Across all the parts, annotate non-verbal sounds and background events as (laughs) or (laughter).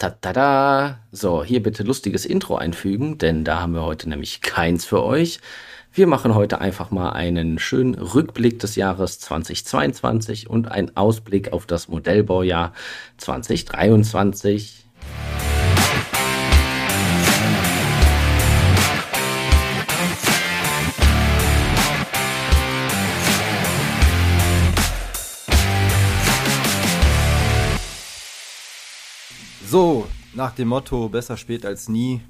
Tada! So, hier bitte lustiges Intro einfügen, denn da haben wir heute nämlich keins für euch. Wir machen heute einfach mal einen schönen Rückblick des Jahres 2022 und einen Ausblick auf das Modellbaujahr 2023. So, nach dem Motto besser spät als nie.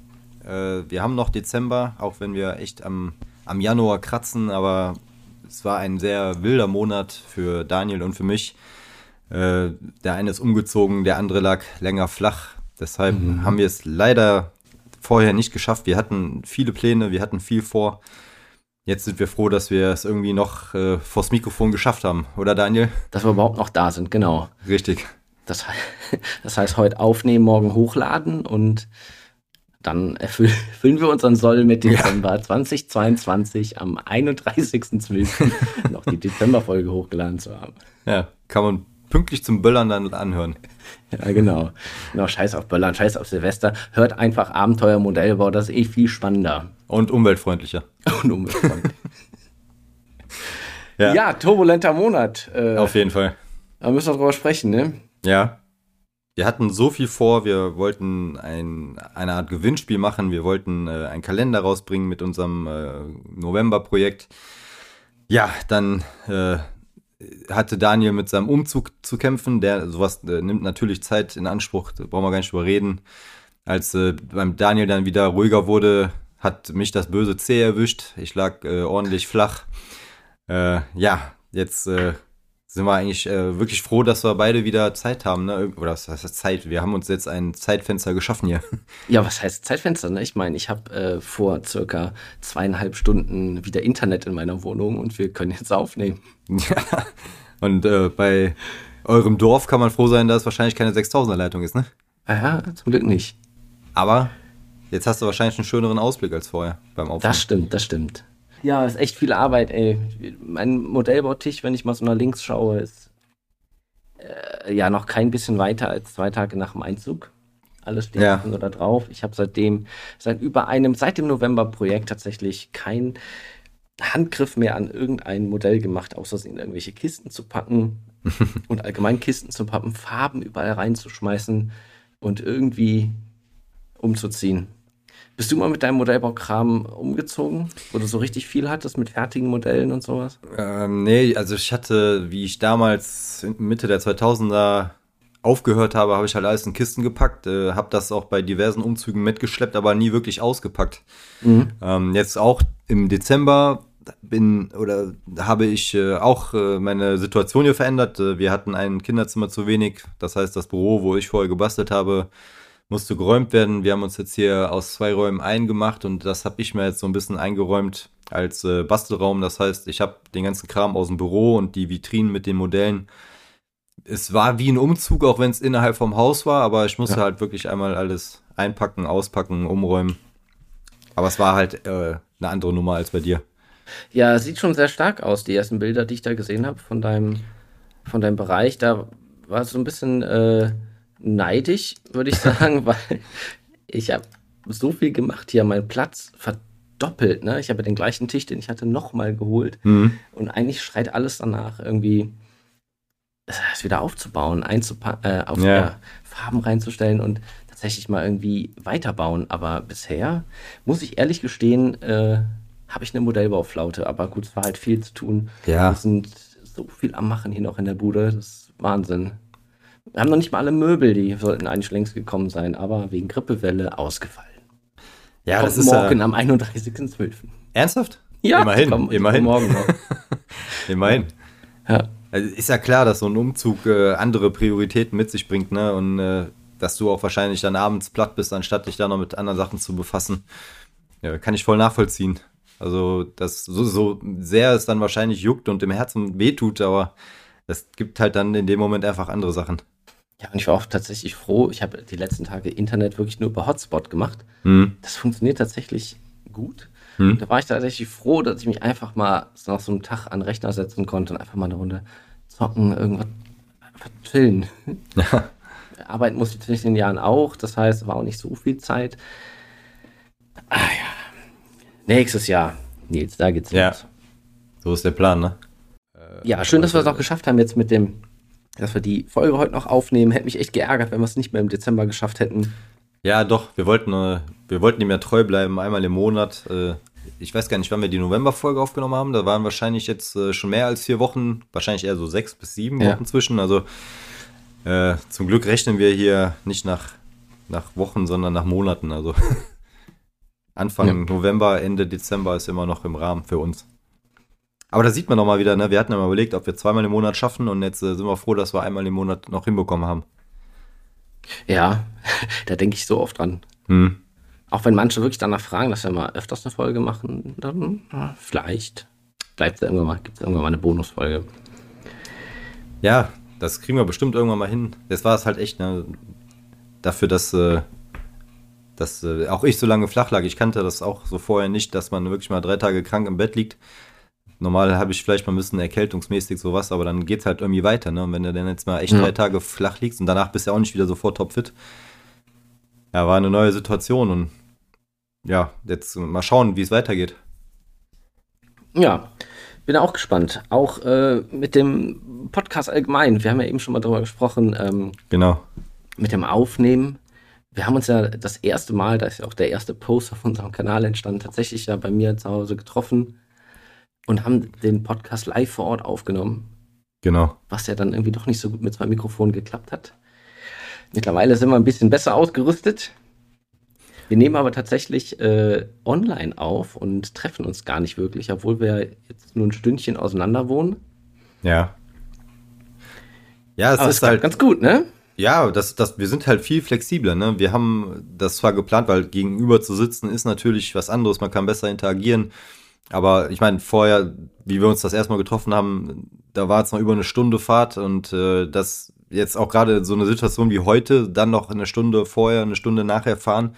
Äh, wir haben noch Dezember, auch wenn wir echt am, am Januar kratzen, aber es war ein sehr wilder Monat für Daniel und für mich. Äh, der eine ist umgezogen, der andere lag länger flach. Deshalb mhm. haben wir es leider vorher nicht geschafft. Wir hatten viele Pläne, wir hatten viel vor. Jetzt sind wir froh, dass wir es irgendwie noch äh, vors Mikrofon geschafft haben, oder Daniel? Dass wir überhaupt noch da sind, genau. Richtig. Das, (laughs) das heißt, heute aufnehmen, morgen hochladen und dann erfüllen (laughs) wir unseren Soll mit Dezember ja. 2022 am 31.12. (laughs) noch die Dezemberfolge hochgeladen zu haben. Ja, kann man pünktlich zum Böllern dann anhören. Ja, genau. Genau, scheiß auf Böllern, scheiß auf Silvester. Hört einfach Abenteuer Modellbau, das ist eh viel spannender. Und umweltfreundlicher. Und umweltfreundlicher. ja. ja. turbulenter Monat. Äh, auf jeden Fall. Da müssen wir drüber sprechen, ne? Ja. Wir hatten so viel vor, wir wollten ein, eine Art Gewinnspiel machen, wir wollten äh, einen Kalender rausbringen mit unserem äh, November-Projekt. Ja, dann äh, hatte Daniel mit seinem Umzug zu kämpfen, der sowas äh, nimmt natürlich Zeit in Anspruch, da brauchen wir gar nicht drüber reden. Als äh, beim Daniel dann wieder ruhiger wurde, hat mich das böse C erwischt. Ich lag äh, ordentlich flach. ja, jetzt sind wir eigentlich äh, wirklich froh, dass wir beide wieder Zeit haben, ne? Oder was heißt Zeit? Wir haben uns jetzt ein Zeitfenster geschaffen hier. (laughs) Ja, was heißt Zeitfenster? Ne? Ich meine, ich habe äh, vor circa zweieinhalb Stunden wieder Internet in meiner Wohnung und wir können jetzt aufnehmen. Ja. Und äh, bei eurem Dorf kann man froh sein, dass wahrscheinlich keine 6000er Leitung ist, ne? Ja, zum Glück nicht. Aber jetzt hast du wahrscheinlich einen schöneren Ausblick als vorher beim Aufnehmen. Das stimmt, das stimmt. Ja, ist echt viel Arbeit, ey. Mein Modellbautisch, wenn ich mal so nach links schaue, ist äh, ja noch kein bisschen weiter als zwei Tage nach dem Einzug. Alles steht ja. da drauf. Ich habe seitdem, seit über einem, seit dem November-Projekt tatsächlich keinen Handgriff mehr an irgendein Modell gemacht, außer es in irgendwelche Kisten zu packen (laughs) und allgemein Kisten zu pappen, Farben überall reinzuschmeißen und irgendwie umzuziehen. Bist du mal mit deinem Modellbaukram umgezogen, wo du so richtig viel hattest mit fertigen Modellen und sowas? Ähm, nee, also ich hatte, wie ich damals Mitte der 2000er aufgehört habe, habe ich halt alles in Kisten gepackt, äh, habe das auch bei diversen Umzügen mitgeschleppt, aber nie wirklich ausgepackt. Mhm. Ähm, jetzt auch im Dezember bin oder habe ich äh, auch äh, meine Situation hier verändert. Äh, wir hatten ein Kinderzimmer zu wenig, das heißt das Büro, wo ich vorher gebastelt habe, musste geräumt werden. Wir haben uns jetzt hier aus zwei Räumen eingemacht und das habe ich mir jetzt so ein bisschen eingeräumt als äh, Bastelraum. Das heißt, ich habe den ganzen Kram aus dem Büro und die Vitrinen mit den Modellen. Es war wie ein Umzug, auch wenn es innerhalb vom Haus war, aber ich musste ja. halt wirklich einmal alles einpacken, auspacken, umräumen. Aber es war halt äh, eine andere Nummer als bei dir. Ja, sieht schon sehr stark aus, die ersten Bilder, die ich da gesehen habe von deinem, von deinem Bereich. Da war es so ein bisschen äh, neidisch, würde ich (laughs) sagen, weil ich habe so viel gemacht hier, mein Platz verdoppelt. Ne? Ich habe den gleichen Tisch, den ich hatte, nochmal geholt. Mhm. Und eigentlich schreit alles danach, irgendwie es wieder aufzubauen, äh, auf äh, Farben reinzustellen und tatsächlich mal irgendwie weiterbauen. Aber bisher, muss ich ehrlich gestehen, äh, habe ich eine Modellbauflaute. Aber gut, es war halt viel zu tun. Ja. Wir sind so viel am Machen hier noch in der Bude. Das ist Wahnsinn. Wir haben noch nicht mal alle Möbel, die sollten eigentlich längst gekommen sein, aber wegen Grippewelle ausgefallen. Ja, Kommt das ist morgen ja am 31.12. Ernsthaft? Ja, immerhin, komm, immerhin. Morgen noch. (laughs) immerhin. Ja. Also ist ja klar, dass so ein Umzug äh, andere Prioritäten mit sich bringt, ne? Und äh, dass du auch wahrscheinlich dann abends platt bist, anstatt dich da noch mit anderen Sachen zu befassen. Ja, kann ich voll nachvollziehen. Also, das so, so sehr es dann wahrscheinlich juckt und im Herzen wehtut, aber es gibt halt dann in dem Moment einfach andere Sachen. Ja, und ich war auch tatsächlich froh. Ich habe die letzten Tage Internet wirklich nur über Hotspot gemacht. Mhm. Das funktioniert tatsächlich gut. Mhm. Da war ich tatsächlich froh, dass ich mich einfach mal nach so einem Tag an den Rechner setzen konnte und einfach mal eine Runde zocken, irgendwas chillen. Ja. (laughs) arbeiten musste ich zwischen den Jahren auch. Das heißt, war auch nicht so viel Zeit. Ah ja. Nächstes Jahr, Nils, da geht's Ja. los. So ist der Plan, ne? Ja, schön, dass wir es auch geschafft haben jetzt mit dem, dass wir die Folge heute noch aufnehmen. Hätte mich echt geärgert, wenn wir es nicht mehr im Dezember geschafft hätten. Ja, doch, wir wollten, äh, wir wollten ihm ja treu bleiben, einmal im Monat. Äh, ich weiß gar nicht, wann wir die November-Folge aufgenommen haben. Da waren wahrscheinlich jetzt äh, schon mehr als vier Wochen, wahrscheinlich eher so sechs bis sieben Ja. Wochen zwischen. Also äh, zum Glück rechnen wir hier nicht nach, nach Wochen, sondern nach Monaten. Also (laughs) Anfang Ja. November, Ende Dezember ist immer noch im Rahmen für uns. Aber da sieht man noch mal wieder, ne? wir hatten ja mal überlegt, ob wir zweimal im Monat schaffen und jetzt äh, sind wir froh, dass wir einmal im Monat noch hinbekommen haben. Ja, (laughs) da denke ich so oft dran. Hm. Auch wenn manche wirklich danach fragen, dass wir mal öfters eine Folge machen, dann ja, vielleicht bleibt es irgendwann mal, gibt es irgendwann mal eine Bonusfolge. Ja, das kriegen wir bestimmt irgendwann mal hin. Jetzt war es halt echt, ne, dafür, dass, äh, dass äh, auch ich so lange flach lag. Ich kannte das auch so vorher nicht, dass man wirklich mal drei Tage krank im Bett liegt. Normal habe ich vielleicht mal ein bisschen erkältungsmäßig sowas, aber dann geht's halt irgendwie weiter, ne? Und wenn du dann jetzt mal echt Ja. drei Tage flach liegst und danach bist du ja auch nicht wieder sofort topfit. Ja, war eine neue Situation und ja, jetzt mal schauen, wie es weitergeht. Ja, bin auch gespannt. Auch äh, mit dem Podcast allgemein. Wir haben ja eben schon mal drüber gesprochen, ähm, Genau. mit dem Aufnehmen. Wir haben uns ja das erste Mal, da ist ja auch der erste Post auf unserem Kanal entstanden, tatsächlich ja bei mir zu Hause getroffen und haben den Podcast live vor Ort aufgenommen. Genau. was ja dann irgendwie doch nicht so gut mit zwei Mikrofonen geklappt hat. Mittlerweile sind wir ein bisschen besser ausgerüstet. Wir nehmen aber tatsächlich äh, online auf und treffen uns gar nicht wirklich, obwohl wir jetzt nur ein Stündchen auseinander wohnen. Ja. Ja, es aber es ist klappt halt ganz gut, ne? Ja, das, das, wir sind halt viel flexibler. Ne? Wir haben das zwar geplant, weil gegenüber zu sitzen ist natürlich was anderes, man kann besser interagieren. Aber ich meine, vorher, wie wir uns das erstmal getroffen haben, da war es noch über eine Stunde Fahrt und äh, das jetzt auch gerade so eine Situation wie heute, dann noch eine Stunde vorher, eine Stunde nachher fahren.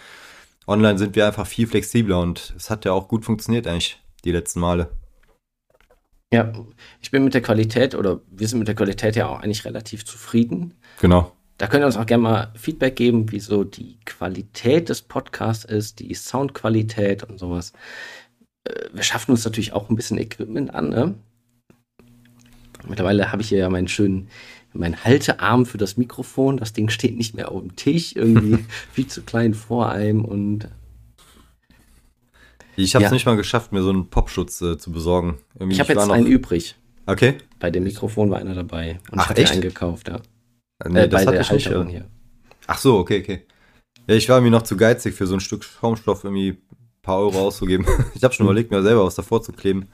Online sind wir einfach viel flexibler und es hat ja auch gut funktioniert eigentlich die letzten Male. Ja, ich bin mit der Qualität oder wir sind mit der Qualität ja auch eigentlich relativ zufrieden. Genau. Da könnt ihr uns auch gerne mal Feedback geben, wie so die Qualität des Podcasts ist, die Soundqualität und sowas. Äh, Wir schaffen uns natürlich auch ein bisschen Equipment an. Ne? Mittlerweile habe ich hier ja meinen schönen, meinen Haltearm für das Mikrofon. Das Ding steht nicht mehr auf dem Tisch, irgendwie (laughs) viel zu klein vor einem und Ich habe es Ja. nicht mal geschafft, mir so einen Popschutz äh, zu besorgen. Irgendwie, ich habe jetzt einen übrig. Okay. Bei dem Mikrofon war einer dabei und Ach, ich echt? einen gekauft, ja. Nee, äh, das bei hatte der ich nicht. Halterung Ja. hier. Ach so, okay, okay. Ja, ich war irgendwie noch zu geizig für so ein Stück Schaumstoff irgendwie paar Euro auszugeben. (laughs) Ich habe schon überlegt, mir selber was davor zu kleben.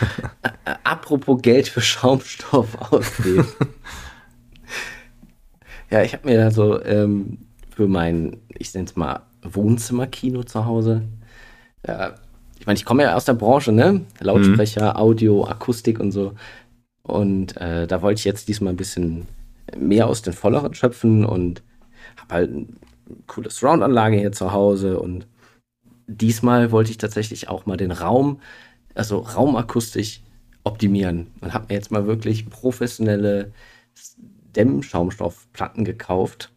(laughs) Apropos Geld für Schaumstoff ausgeben. (laughs) ja, ich habe mir da so ähm, für mein, ich nenne es mal Wohnzimmerkino zu Hause. Ja, ich meine, ich komme ja aus der Branche, ne? Lautsprecher, Audio, Akustik und so. Und äh, da wollte ich jetzt diesmal ein bisschen mehr aus den Volleren schöpfen und habe halt eine coole Surround-Anlage hier zu Hause und diesmal wollte ich tatsächlich auch mal den Raum, also raumakustisch optimieren und habe mir jetzt mal wirklich professionelle Dämmschaumstoffplatten gekauft.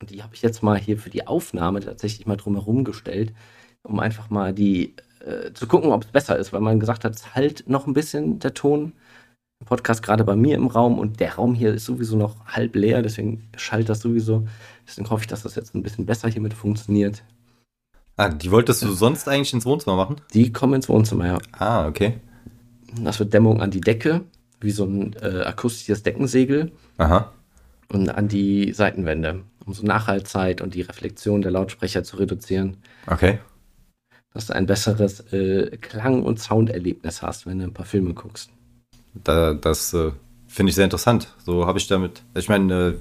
Und die habe ich jetzt mal hier für die Aufnahme tatsächlich mal drumherum gestellt, um einfach mal die äh, zu gucken, ob es besser ist, weil man gesagt hat, es halt noch ein bisschen der Ton Podcast gerade bei mir im Raum und der Raum hier ist sowieso noch halb leer, deswegen schallt das sowieso. Deswegen hoffe ich, dass das jetzt ein bisschen besser hiermit funktioniert. Ah, die wolltest du sonst eigentlich ins Wohnzimmer machen? Die kommen ins Wohnzimmer, ja. Ah, okay. Das wird Dämmung an die Decke, wie so ein äh, akustisches Deckensegel Aha. und an die Seitenwände, um so Nachhaltzeit und die Reflexion der Lautsprecher zu reduzieren, Okay. dass du ein besseres äh, Klang- und Sounderlebnis hast, wenn du ein paar Filme guckst. Da, das äh, finde ich sehr interessant. So habe ich damit. Ich meine, äh,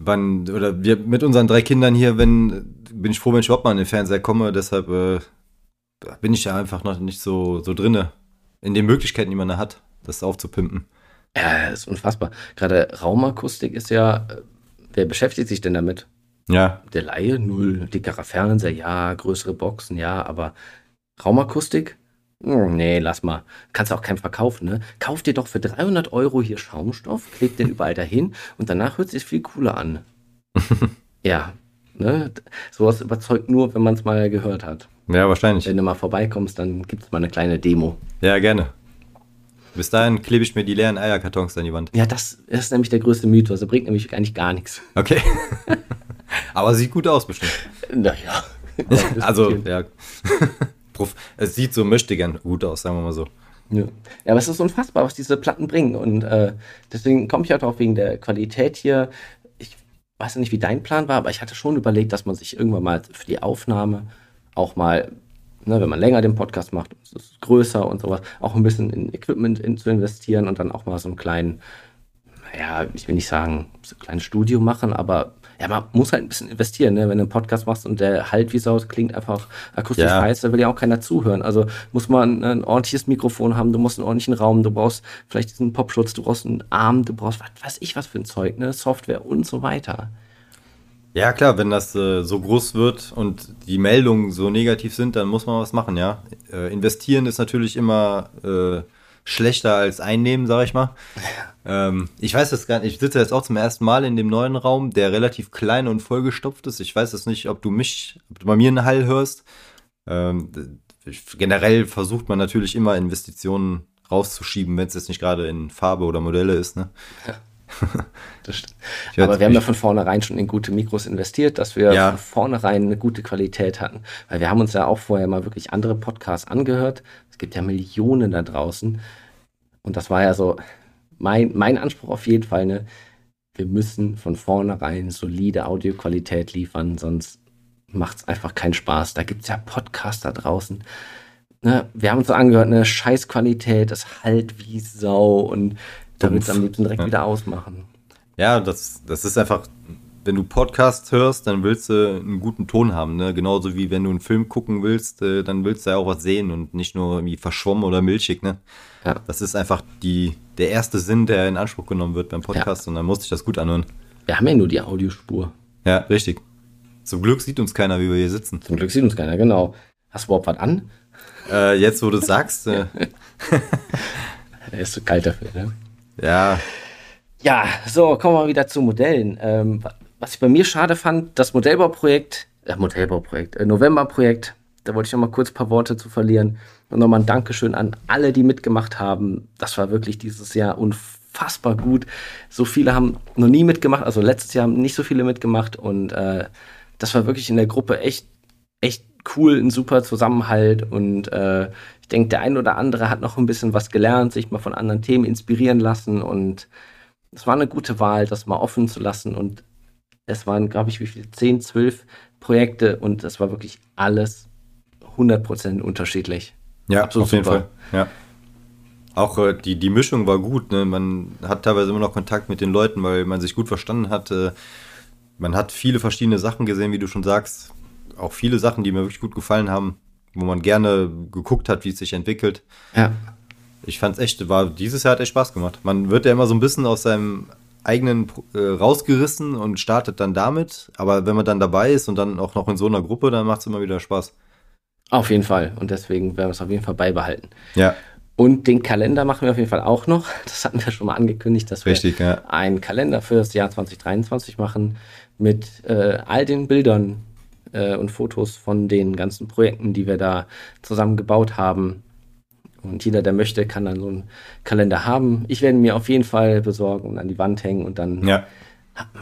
wann, oder wir mit unseren drei Kindern hier, wenn, bin ich froh, wenn ich überhaupt mal in den Fernseher komme. Deshalb äh, bin ich ja einfach noch nicht so, so drinne in den Möglichkeiten, die man da hat, das aufzupimpen. Ja, das ist unfassbar. Gerade Raumakustik ist ja, äh, wer beschäftigt sich denn damit? Ja, Der Laie, null. Dickerer Fernseher, ja. Größere Boxen, ja. Aber Raumakustik? Hm, Nee, lass mal. Kannst du auch keinem verkaufen, ne? Kauf dir doch für 300 Euro hier Schaumstoff, kleb den überall dahin und danach hört es sich viel cooler an. (laughs) ja, ne? Sowas überzeugt nur, wenn man es mal gehört hat. Ja, wahrscheinlich. Wenn du mal vorbeikommst, dann gibt es mal eine kleine Demo. Ja, gerne. Bis dahin klebe ich mir die leeren Eierkartons an die Wand. Ja, das ist nämlich der größte Mythos. Er bringt nämlich eigentlich gar nichts. Okay. (laughs) Aber sieht gut aus, bestimmt. Naja. (laughs) also, ja. Es sieht so möchte gern gut aus, sagen wir mal so. Ja. ja, aber es ist unfassbar, was diese Platten bringen. Und äh, deswegen komme ich auch drauf wegen der Qualität hier. Ich weiß ja nicht, wie dein Plan war, aber ich hatte schon überlegt, dass man sich irgendwann mal für die Aufnahme auch mal, ne, wenn man länger den Podcast macht, es ist größer und sowas, auch ein bisschen in Equipment in, zu investieren und dann auch mal so einen kleinen, ja, ich will nicht sagen, so ein kleines Studio machen, aber ja, man muss halt ein bisschen investieren, ne? wenn du einen Podcast machst und der halt wie Sau klingt einfach akustisch ja. heiß, da will ja auch keiner zuhören. Also muss man ein ordentliches Mikrofon haben, du musst einen ordentlichen Raum, du brauchst vielleicht diesen Popschutz, du brauchst einen Arm, du brauchst was weiß ich was für ein Zeug, ne? Software und so weiter. Ja, klar, wenn das äh, so groß wird und die Meldungen so negativ sind, dann muss man was machen, ja. Äh, investieren ist natürlich immer äh, schlechter als einnehmen, sag ich mal. Ähm, ich weiß das gar nicht. Ich sitze jetzt auch zum ersten Mal in dem neuen Raum, der relativ klein und vollgestopft ist. Ich weiß es nicht, ob du mich, ob du bei mir einen Hall hörst. Ähm, generell versucht man natürlich immer Investitionen rauszuschieben, wenn es jetzt nicht gerade in Farbe oder Modelle ist. Ne? Ja. (laughs) das stimmt. Aber wir haben ja von vornherein schon in gute Mikros investiert, dass wir ja. von vornherein eine gute Qualität hatten. Weil wir haben uns ja auch vorher mal wirklich andere Podcasts angehört. Es gibt ja Millionen da draußen. Und das war ja so mein, mein Anspruch auf jeden Fall, ne? Wir müssen von vornherein solide Audioqualität liefern, sonst macht es einfach keinen Spaß. Da gibt es ja Podcasts da draußen. Ne? Wir haben uns so angehört, eine Scheißqualität, das halt wie Sau und da wird es am liebsten direkt ja. wieder ausmachen. Ja, das, das ist einfach, wenn du Podcast hörst, dann willst du einen guten Ton haben. Ne? Genauso wie wenn du einen Film gucken willst, äh, dann willst du ja auch was sehen und nicht nur irgendwie verschwommen oder milchig. Ne? Ja. Das ist einfach die, der erste Sinn, der in Anspruch genommen wird beim Podcast ja. und dann musste ich das gut anhören. Wir haben ja nur die Audiospur. Ja, richtig. Zum Glück sieht uns keiner, wie wir hier sitzen. Zum Glück sieht uns keiner, genau. Hast du überhaupt was an? Äh, jetzt, wo du sagst. Äh. (laughs) er ist zu kalt dafür, ne? Ja. Ja, so, kommen wir wieder zu Modellen. Ähm, was ich bei mir schade fand, das Modellbauprojekt, äh, Modellbauprojekt, äh, Novemberprojekt, da wollte ich noch mal kurz ein paar Worte zu verlieren. Und nochmal ein Dankeschön an alle, die mitgemacht haben. Das war wirklich dieses Jahr unfassbar gut. So viele haben noch nie mitgemacht, also letztes Jahr haben nicht so viele mitgemacht und äh, das war wirklich in der Gruppe echt, echt cool, ein super Zusammenhalt und äh, ich denke, der ein oder andere hat noch ein bisschen was gelernt, sich mal von anderen Themen inspirieren lassen und es war eine gute Wahl, das mal offen zu lassen und es waren, glaube ich, wie viel, 10, 12 Projekte und es war wirklich alles 100% unterschiedlich. Ja, Absolut auf jeden super. Fall. Ja. Auch äh, die, die Mischung war gut. Ne? Man hat teilweise immer noch Kontakt mit den Leuten, weil man sich gut verstanden hat. Äh, man hat viele verschiedene Sachen gesehen, wie du schon sagst. Auch viele Sachen, die mir wirklich gut gefallen haben, wo man gerne geguckt hat, wie es sich entwickelt. Ja. Ich fand es echt, war dieses Jahr hat echt Spaß gemacht. Man wird ja immer so ein bisschen aus seinem eigenen äh, rausgerissen und startet dann damit. Aber wenn man dann dabei ist und dann auch noch in so einer Gruppe, dann macht es immer wieder Spaß. Auf jeden Fall. Und deswegen werden wir es auf jeden Fall beibehalten. Ja. Und den Kalender machen wir auf jeden Fall auch noch. (laughs) Das hatten wir schon mal angekündigt, dass wir Richtig, ja. einen Kalender für das Jahr 2023 machen mit äh, all den Bildern äh, und Fotos von den ganzen Projekten, die wir da zusammen gebaut haben. Und jeder, der möchte, kann dann so einen Kalender haben. Ich werde mir auf jeden Fall besorgen und an die Wand hängen und dann ja.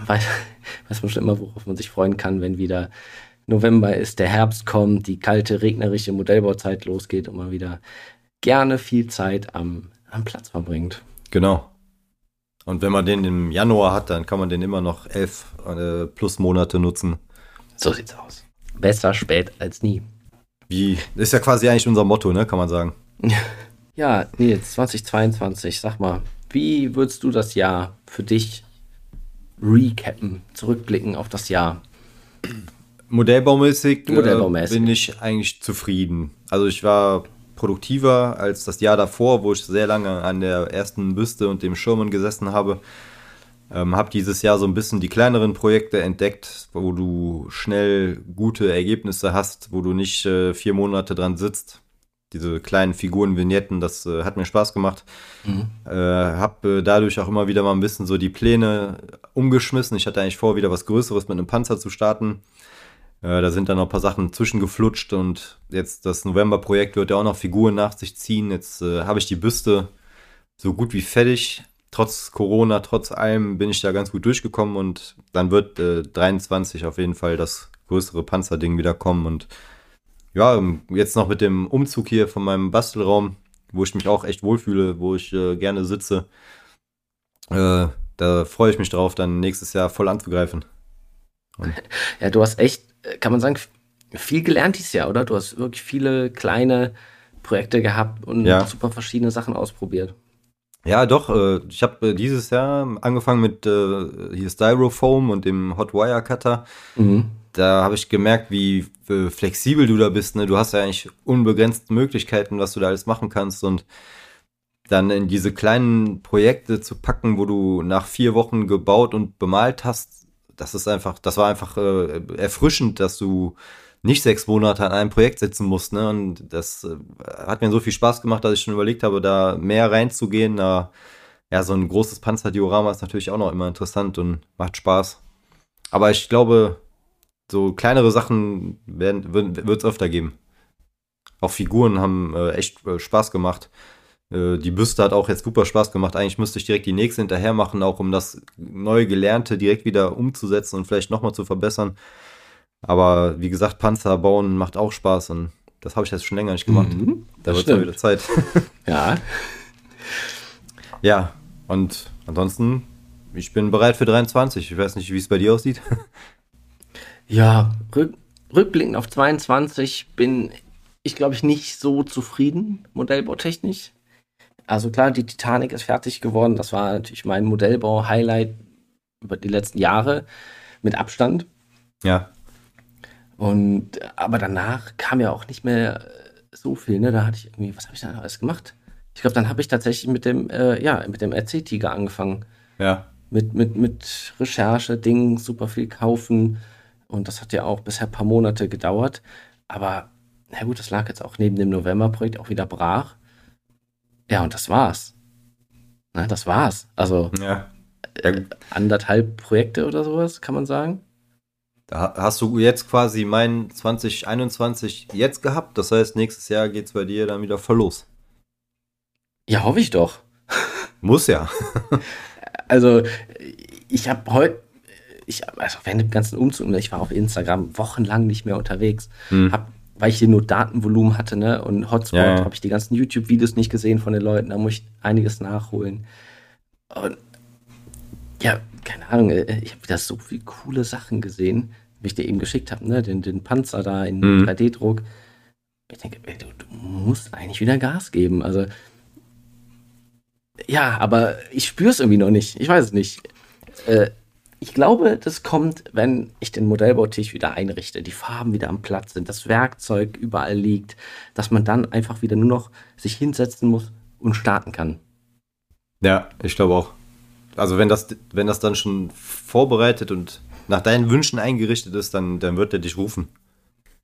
weiß, (laughs) weiß man schon immer, worauf man sich freuen kann, wenn wieder November ist, der Herbst kommt, die kalte, regnerische Modellbauzeit losgeht und man wieder gerne viel Zeit am, am Platz verbringt. Genau. Und wenn man den im Januar hat, dann kann man den immer noch elf äh, plus Monate nutzen. So sieht's aus. Besser spät als nie. Wie, ist ja quasi eigentlich unser Motto, ne, kann man sagen. (laughs) Ja, Nils, 2022, sag mal, wie würdest du das Jahr für dich recappen, zurückblicken auf das Jahr? Modellbaumäßig, Modellbaumäßig. Äh, bin ich eigentlich zufrieden. Also ich war produktiver als das Jahr davor, wo ich sehr lange an der ersten Büste und dem Schirmen gesessen habe. Ähm, habe dieses Jahr so ein bisschen die kleineren Projekte entdeckt, wo du schnell gute Ergebnisse hast, wo du nicht äh, vier Monate dran sitzt. diese kleinen Figuren-Vignetten, das äh, hat mir Spaß gemacht. Mhm. Äh, hab äh, dadurch auch immer wieder mal ein bisschen so die Pläne umgeschmissen. Ich hatte eigentlich vor, wieder was Größeres mit einem Panzer zu starten. Äh, da sind dann noch ein paar Sachen zwischengeflutscht und jetzt das November-Projekt wird ja auch noch Figuren nach sich ziehen. Jetzt äh, habe ich die Büste so gut wie fertig. Trotz Corona, trotz allem bin ich da ganz gut durchgekommen und dann wird äh, 23 auf jeden Fall das größere Panzerding wieder kommen und ja, ähm, jetzt noch mit dem Umzug hier von meinem Bastelraum, wo ich mich auch echt wohlfühle, wo ich äh, gerne sitze, äh, da freue ich mich drauf, dann nächstes Jahr voll anzugreifen. Und (laughs) ja, du hast echt, äh, kann man sagen, viel gelernt dieses Jahr, oder? Du hast wirklich viele kleine Projekte gehabt und ja. super verschiedene Sachen ausprobiert. Ja, doch. Äh, ich habe äh, dieses Jahr angefangen mit äh, hier Styrofoam und dem Hot Wire Cutter. Mhm da habe ich gemerkt, wie flexibel du da bist. Ne? Du hast ja eigentlich unbegrenzte Möglichkeiten, was du da alles machen kannst und dann in diese kleinen Projekte zu packen, wo du nach vier Wochen gebaut und bemalt hast, das ist einfach, das war einfach äh, erfrischend, dass du nicht sechs Monate an einem Projekt sitzen musst. Ne? Und das äh, hat mir so viel Spaß gemacht, dass ich schon überlegt habe, da mehr reinzugehen. Da, ja, so ein großes Panzerdiorama ist natürlich auch noch immer interessant und macht Spaß. Aber ich glaube, so kleinere Sachen wird es öfter geben. Auch Figuren haben äh, echt äh, Spaß gemacht. Äh, die Büste hat auch jetzt super Spaß gemacht. Eigentlich müsste ich direkt die nächste hinterher machen, auch um das neue Gelernte direkt wieder umzusetzen und vielleicht nochmal zu verbessern. Aber wie gesagt, Panzer bauen macht auch Spaß und das habe ich jetzt schon länger nicht gemacht. Mhm, da wird es wieder Zeit. (laughs) ja. Ja, und ansonsten, ich bin bereit für 23. Ich weiß nicht, wie es bei dir aussieht. (laughs) Ja, rück, rückblickend auf 22 bin ich, glaube ich, nicht so zufrieden, modellbautechnisch. Also klar, die Titanic ist fertig geworden. Das war natürlich mein Modellbau-Highlight über die letzten Jahre mit Abstand. Ja. Und aber danach kam ja auch nicht mehr so viel. Ne? Da hatte ich irgendwie, was habe ich dann alles gemacht? Ich glaube, dann habe ich tatsächlich mit dem, äh, ja, mit dem RC-Tiger angefangen. Ja. Mit, mit, mit Recherche, Dingen, super viel kaufen. Und das hat ja auch bisher ein paar Monate gedauert. Aber na gut, das lag jetzt auch neben dem November-Projekt auch wieder brach. Ja, und das war's. Na, das war's. Also ja. Äh, anderthalb Projekte oder sowas, kann man sagen. Da hast du jetzt quasi mein 2021 jetzt gehabt. Das heißt, nächstes Jahr geht's bei dir dann wieder voll los. Ja, hoffe ich doch. (laughs) Muss ja. (laughs) also, ich habe heute ich, also während dem ganzen Umzug, ne, ich war auf Instagram wochenlang nicht mehr unterwegs. Hm. Hab, weil ich hier nur Datenvolumen hatte, ne, und Hotspot, ja, ja. habe ich die ganzen YouTube-Videos nicht gesehen von den Leuten, da muss ich einiges nachholen. Und ja, keine Ahnung, äh, ich habe wieder so viele coole Sachen gesehen, wie ich dir eben geschickt habe, ne, den, den Panzer da in hm. 3D-Druck. Ich denke, du, du musst eigentlich wieder Gas geben. Also, ja, aber ich spüre es irgendwie noch nicht. Ich weiß es nicht. Äh, ich glaube, das kommt, wenn ich den Modellbautisch wieder einrichte, die Farben wieder am Platz sind, das Werkzeug überall liegt, dass man dann einfach wieder nur noch sich hinsetzen muss und starten kann. Ja, ich glaube auch. Also wenn das, wenn das dann schon vorbereitet und nach deinen Wünschen eingerichtet ist, dann, dann wird er dich rufen.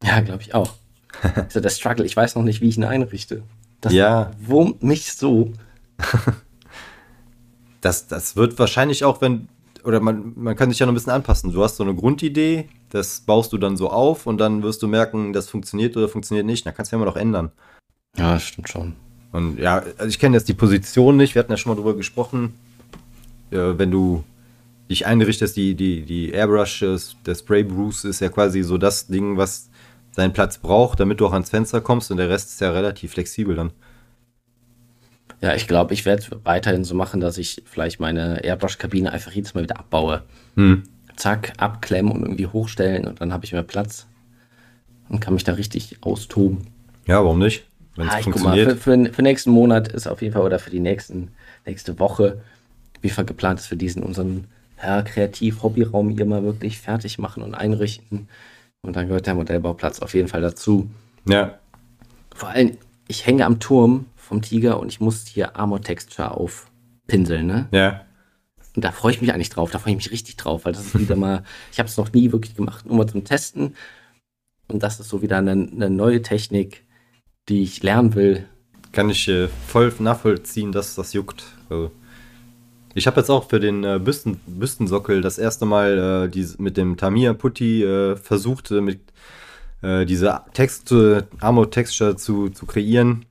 Ja, glaube ich auch. (laughs) also der Struggle, ich weiß noch nicht, wie ich ihn einrichte. Das ja. wurmt mich so. (laughs) das, das wird wahrscheinlich auch, wenn oder man, man kann sich ja noch ein bisschen anpassen. Du hast so eine Grundidee, das baust du dann so auf und dann wirst du merken, das funktioniert oder funktioniert nicht. Dann kannst du ja immer noch ändern. Ja, stimmt schon. Und ja, also ich kenne jetzt die Position nicht, wir hatten ja schon mal drüber gesprochen. Äh, wenn du dich einrichtest, die, die, die Airbrush, der Spray Bruce ist ja quasi so das Ding, was seinen Platz braucht, damit du auch ans Fenster kommst und der Rest ist ja relativ flexibel dann. Ja, ich glaube, ich werde weiterhin so machen, dass ich vielleicht meine Airbrush-Kabine einfach jedes Mal wieder abbaue. Hm. Zack, abklemmen und irgendwie hochstellen und dann habe ich mehr Platz und kann mich da richtig austoben. Ja, warum nicht? Wenn es ah, funktioniert. Mal, für, für, für, nächsten Monat ist auf jeden Fall oder für die nächsten, nächste Woche, wie viel geplant ist für diesen unseren ja, Kreativ-Hobbyraum hier mal wirklich fertig machen und einrichten. Und dann gehört der Modellbauplatz auf jeden Fall dazu. Ja. Vor allem, ich hänge am Turm vom Tiger und ich muss hier Armor Texture aufpinseln, ne? Ja. Und da freue ich mich eigentlich drauf, da freue ich mich richtig drauf, weil das ist wieder mal, (laughs) ich habe es noch nie wirklich gemacht, nur mal zum Testen. Und das ist so wieder eine, eine neue Technik, die ich lernen will. Kann ich äh, voll nachvollziehen, dass das juckt. Also, ich habe jetzt auch für den äh, Büsten, Büstensockel das erste Mal äh, die, mit dem Tamiya Putty äh, versucht, äh, mit äh, diese Text, Armor Texture zu, zu kreieren.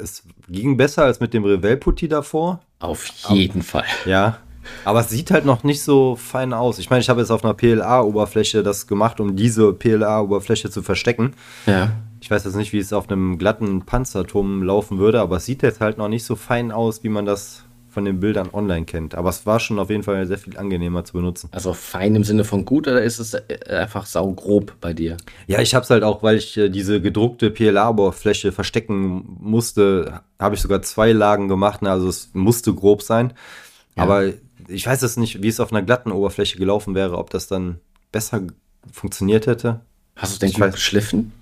Es ging besser als mit dem Revell Putty davor. Auf jeden Fall. Ja, aber es sieht halt noch nicht so fein aus. Ich meine, ich habe jetzt auf einer PLA-Oberfläche das gemacht, um diese PLA-Oberfläche zu verstecken. Ja. Ich weiß jetzt nicht, wie es auf einem glatten Panzerturm laufen würde, aber es sieht jetzt halt noch nicht so fein aus, wie man das von den Bildern online kennt. Aber es war schon auf jeden Fall sehr viel angenehmer zu benutzen. Also fein im Sinne von gut oder ist es äh, einfach saugrob bei dir? Ja, ich habe es halt auch, weil ich äh, diese gedruckte PLA-Oberfläche verstecken musste, habe ich sogar zwei Lagen gemacht. Ne? Also es musste grob sein. Ja. Aber ich weiß jetzt nicht, wie es auf einer glatten Oberfläche gelaufen wäre, ob das dann besser funktioniert hätte. Hast du es denn gut geschliffen?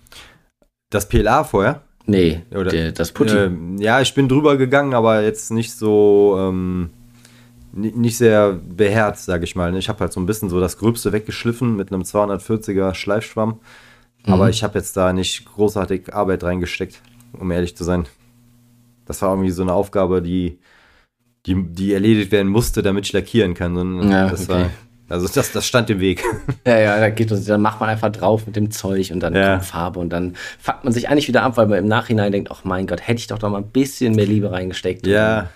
Das PLA vorher? Nee, Oder, der, das Putti. Äh, ja, ich bin drüber gegangen, aber jetzt nicht so, ähm, nicht sehr beherzt, sag ich mal. Ich habe halt so ein bisschen so das Gröbste weggeschliffen mit einem 240er Schleifschwamm. Mhm. Aber ich habe jetzt da nicht großartig Arbeit reingesteckt, um ehrlich zu sein. Das war irgendwie so eine Aufgabe, die die, die erledigt werden musste, damit ich lackieren kann. Und ja, das okay. war, also das, das stand im Weg. Ja, ja, da geht dann macht man einfach drauf mit dem Zeug und dann ja. kommt Farbe und dann fuckt man sich eigentlich wieder ab, weil man im Nachhinein denkt, ach mein Gott, hätte ich doch noch mal ein bisschen mehr Liebe reingesteckt. Ja.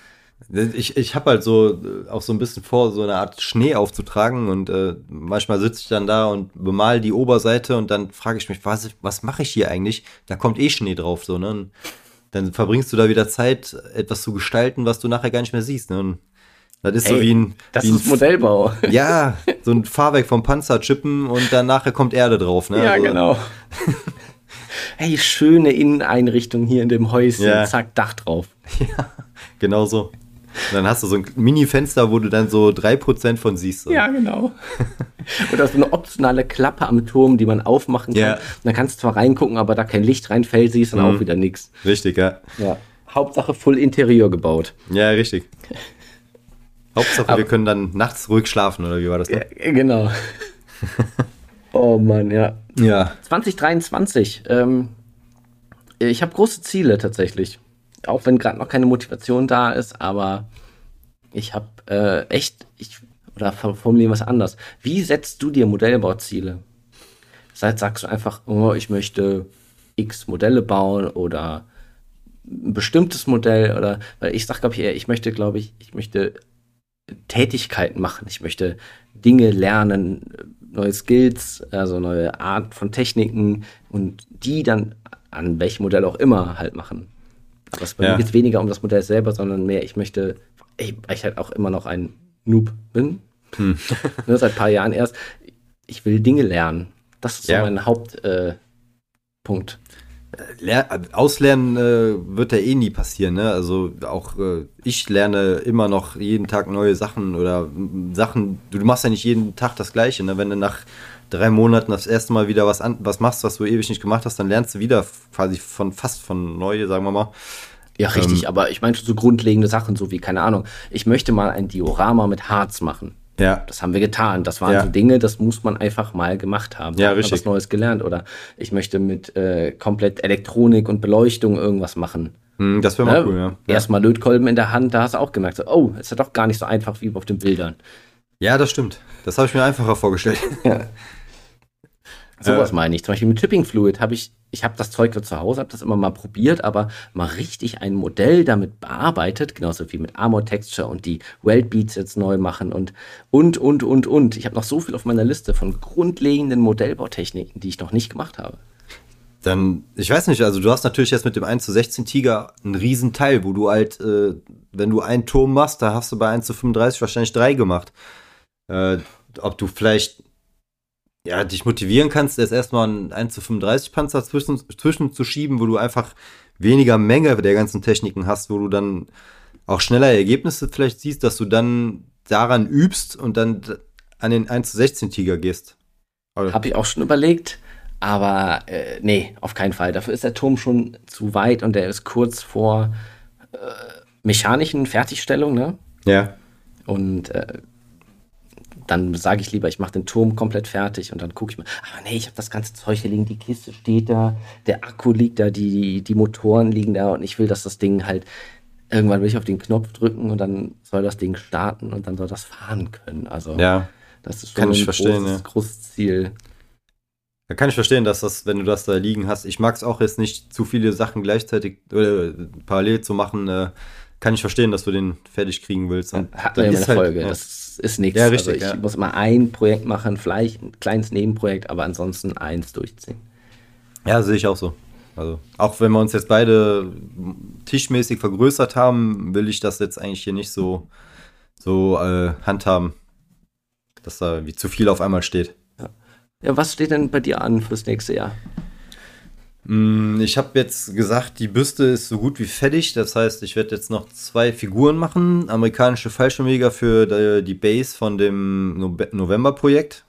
Ich, ich habe halt so auch so ein bisschen vor, so eine Art Schnee aufzutragen und äh, manchmal sitze ich dann da und bemal die Oberseite und dann frage ich mich, was, was mache ich hier eigentlich? Da kommt eh Schnee drauf, so, ne? Und dann verbringst du da wieder Zeit, etwas zu gestalten, was du nachher gar nicht mehr siehst. Ne? Und das ist Ey, so wie ein. Das wie ist ein, Modellbau. (laughs) Ja, so ein Fahrwerk vom Panzer chippen und dann nachher kommt Erde drauf. Ne? Ja, also, genau. (laughs) Hey, schöne Inneneinrichtung hier in dem Häuschen. Ja. Zack, Dach drauf. (laughs) Ja, genau so. Und dann hast du so ein Mini-Fenster, wo du dann so 3% von siehst. So. Ja, genau. Oder so eine optionale Klappe am Turm, die man aufmachen kann. Ja. Und dann kannst du zwar reingucken, aber da kein Licht reinfällt, siehst du dann mhm. auch wieder nichts. Richtig, ja. Ja. Hauptsache voll Interieur gebaut. Ja, richtig. Hauptsache, aber, wir können dann nachts ruhig schlafen, oder wie war das? Ja, genau. (laughs) oh Mann, ja. Ja. 2023. Ähm, ich habe große Ziele tatsächlich auch wenn gerade noch keine Motivation da ist, aber ich habe äh, echt, ich, oder formulieren was anders. Wie setzt du dir Modellbauziele? Das heißt, sagst du einfach, oh, ich möchte x Modelle bauen oder ein bestimmtes Modell oder, weil ich sag, glaube ich, eher, ich möchte, glaube ich, ich möchte Tätigkeiten machen. Ich möchte Dinge lernen, neue Skills, also neue Art von Techniken und die dann an welchem Modell auch immer halt machen. Aber es bei ja. mir geht weniger um das Modell selber, sondern mehr, ich möchte, ey, weil ich halt auch immer noch ein Noob bin, hm. (laughs) ne, seit ein paar Jahren erst, ich will Dinge lernen. Das ist ja. so mein Hauptpunkt. Äh, Auslernen äh, wird ja eh nie passieren, ne? Also auch äh, ich lerne immer noch jeden Tag neue Sachen oder Sachen, du, machst ja nicht jeden Tag das Gleiche, ne? Wenn du nach drei Monaten das erste Mal wieder was, an, was machst, was du ewig nicht gemacht hast, dann lernst du wieder quasi von fast von neu, sagen wir mal. Ja, richtig, ähm, aber ich meine so grundlegende Sachen, so wie, keine Ahnung, ich möchte mal ein Diorama mit Harz machen. Ja. Das haben wir getan. Das waren ja. so Dinge, das muss man einfach mal gemacht haben. Ja, richtig. was Neues gelernt. Oder ich möchte mit äh, komplett Elektronik und Beleuchtung irgendwas machen. Hm, das wäre mal ne? cool, ja. Erstmal Lötkolben in der Hand, da hast du auch gemerkt, so, oh, ist ja doch gar nicht so einfach wie auf den Bildern. Ja, das stimmt. Das habe ich mir einfacher vorgestellt. Ja. (laughs) Sowas äh, meine ich. Zum Beispiel mit Tipping Fluid habe ich, ich habe das Zeug zu Hause, habe das immer mal probiert, aber mal richtig ein Modell damit bearbeitet, genauso wie mit Armor Texture und die Weld Beats jetzt neu machen und, und, und, und, und. Ich habe noch so viel auf meiner Liste von grundlegenden Modellbautechniken, die ich noch nicht gemacht habe. Dann, ich weiß nicht, also du hast natürlich jetzt mit dem 1 zu 16 Tiger einen riesen Teil, wo du halt, äh, wenn du einen Turm machst, da hast du bei 1 zu 35 wahrscheinlich drei gemacht. Äh, ob du vielleicht ja, dich motivieren kannst, ist erstmal einen 1 zu 35 Panzer zwischen, zwischen zu schieben, wo du einfach weniger Menge der ganzen Techniken hast, wo du dann auch schneller Ergebnisse vielleicht siehst, dass du dann daran übst und dann an den 1 zu 16 Tiger gehst. Habe ich auch schon überlegt, aber äh, nee, auf keinen Fall. Dafür ist der Turm schon zu weit und der ist kurz vor äh, mechanischen Fertigstellung, ne? Ja. Und äh, dann sage ich lieber, ich mache den Turm komplett fertig und dann gucke ich mal, aber nee, ich habe das ganze Zeug hier liegen, die Kiste steht da, der Akku liegt da, die, die Motoren liegen da und ich will, dass das Ding halt, irgendwann will ich auf den Knopf drücken und dann soll das Ding starten und dann soll das fahren können. Also Ja, das ist Kann ich ein verstehen, großes, ja. großes Ziel. da kann ich verstehen, dass das, wenn du das da liegen hast, ich mag es auch jetzt nicht zu viele Sachen gleichzeitig äh, parallel zu machen, äh, kann ich verstehen, dass du den fertig kriegen willst. Und Hatten dann wir ja ist eine halt- Folge. ja. Das ist nichts. Ja, richtig, Also ich ja. muss mal ein Projekt machen, vielleicht ein kleines Nebenprojekt, aber ansonsten eins durchziehen. Ja, sehe ich auch so. Also, auch wenn wir uns jetzt beide tischmäßig vergrößert haben, will ich das jetzt eigentlich hier nicht so, so äh, handhaben, dass da wie zu viel auf einmal steht. Ja, was steht denn bei dir an fürs nächste Jahr? Mm, Ich habe jetzt gesagt, die Büste ist so gut wie fertig. Das heißt, ich werde jetzt noch zwei Figuren machen. Amerikanische Fallschirmjäger für die- die Base von dem November-Projekt.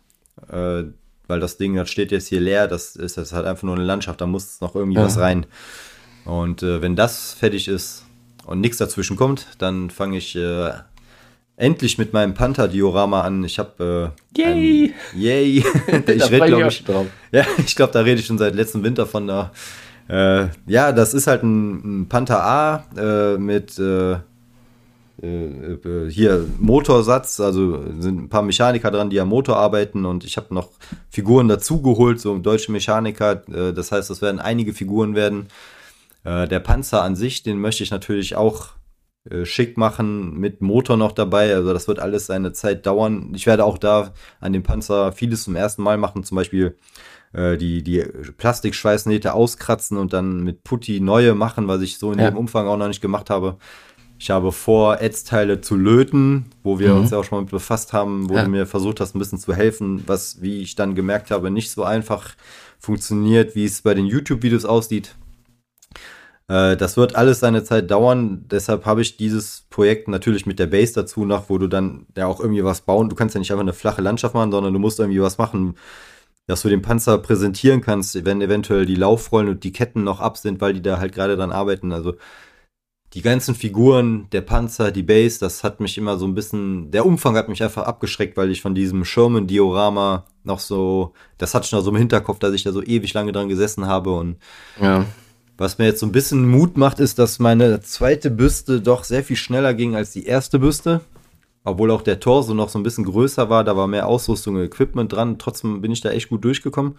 Äh, weil das Ding, das steht jetzt hier leer. Das ist das halt einfach nur eine Landschaft. Da muss noch irgendwie Ja. was rein. Und äh, wenn das fertig ist und nichts dazwischen kommt, dann fange ich äh, endlich mit meinem Panther-Diorama an. Ich habe. Äh, Yay! ein- Yay! (laughs) (laughs) ich rede, glaube ich, drauf. ja, ich glaube, da rede ich schon seit letztem Winter von da. Äh, ja, das ist halt ein, ein Panther A äh, mit äh, äh, äh, hier Motorsatz, also sind ein paar Mechaniker dran, die am Motor arbeiten und ich habe noch Figuren dazugeholt, so deutsche Mechaniker. Das heißt, das werden einige Figuren werden. Der Panzer an sich, den möchte ich natürlich auch äh, schick machen, mit Motor noch dabei. Also das wird alles seine Zeit dauern. Ich werde auch da an dem Panzer vieles zum ersten Mal machen, zum Beispiel äh, die, die Plastikschweißnähte auskratzen und dann mit Putti neue machen, was ich so in Ja. dem Umfang auch noch nicht gemacht habe. Ich habe vor, Ätzteile zu löten, wo wir Mhm. uns ja auch schon mal mit befasst haben, wo Ja. du mir versucht hast, ein bisschen zu helfen, was, wie ich dann gemerkt habe, nicht so einfach funktioniert, wie es bei den YouTube-Videos aussieht. Äh, das wird alles seine Zeit dauern. Deshalb habe ich dieses Projekt natürlich mit der Base dazu noch, wo du dann ja auch irgendwie was bauen. Du kannst ja nicht einfach eine flache Landschaft machen, sondern du musst irgendwie was machen, dass du den Panzer präsentieren kannst, wenn eventuell die Laufrollen und die Ketten noch ab sind, weil die da halt gerade dran arbeiten. Also die ganzen Figuren, der Panzer, die Base, das hat mich immer so ein bisschen, der Umfang hat mich einfach abgeschreckt, weil ich von diesem Sherman-Diorama noch so, das hatte ich noch so im Hinterkopf, dass ich da so ewig lange dran gesessen habe und Ja. Was mir jetzt so ein bisschen Mut macht, ist, dass meine zweite Büste doch sehr viel schneller ging als die erste Büste. Obwohl auch der Torso noch so ein bisschen größer war, da war mehr Ausrüstung und Equipment dran. Trotzdem bin ich da echt gut durchgekommen.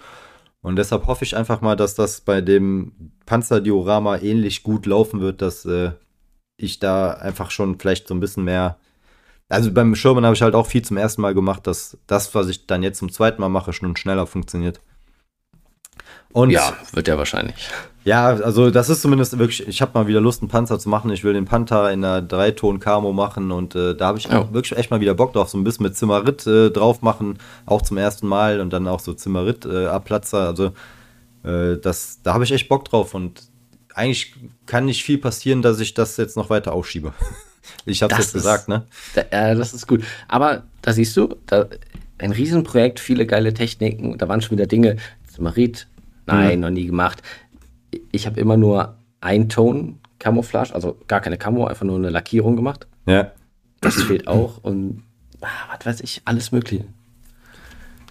Und deshalb hoffe ich einfach mal, dass das bei dem Panzerdiorama ähnlich gut laufen wird, dass äh, ich da einfach schon vielleicht so ein bisschen mehr. Also beim Sherman habe ich halt auch viel zum ersten Mal gemacht, dass das, was ich dann jetzt zum zweiten Mal mache, schon schneller funktioniert. Und ja, wird ja wahrscheinlich. ja, also das ist zumindest wirklich, ich habe mal wieder Lust, einen Panzer zu machen. Ich will den Panther in einer Dreiton-Camo machen und äh, da habe ich auch wirklich echt mal wieder Bock drauf, so ein bisschen mit Zimmerit äh, drauf machen, auch zum ersten Mal und dann auch so Zimmerit-Abplatzer. also äh, das, da habe ich echt Bock drauf und eigentlich kann nicht viel passieren, dass ich das jetzt noch weiter aufschiebe. (laughs) ich habe Das jetzt ist- gesagt, ne? Da, ja, das ist gut. Aber da siehst du, da, ein Riesenprojekt, viele geile Techniken. Da waren schon wieder Dinge. Marit, nein, noch nie gemacht. Ich habe immer nur Einton Camouflage, also gar keine Camo, einfach nur eine Lackierung gemacht. Ja. Das fehlt auch und ah, was weiß ich, alles Mögliche.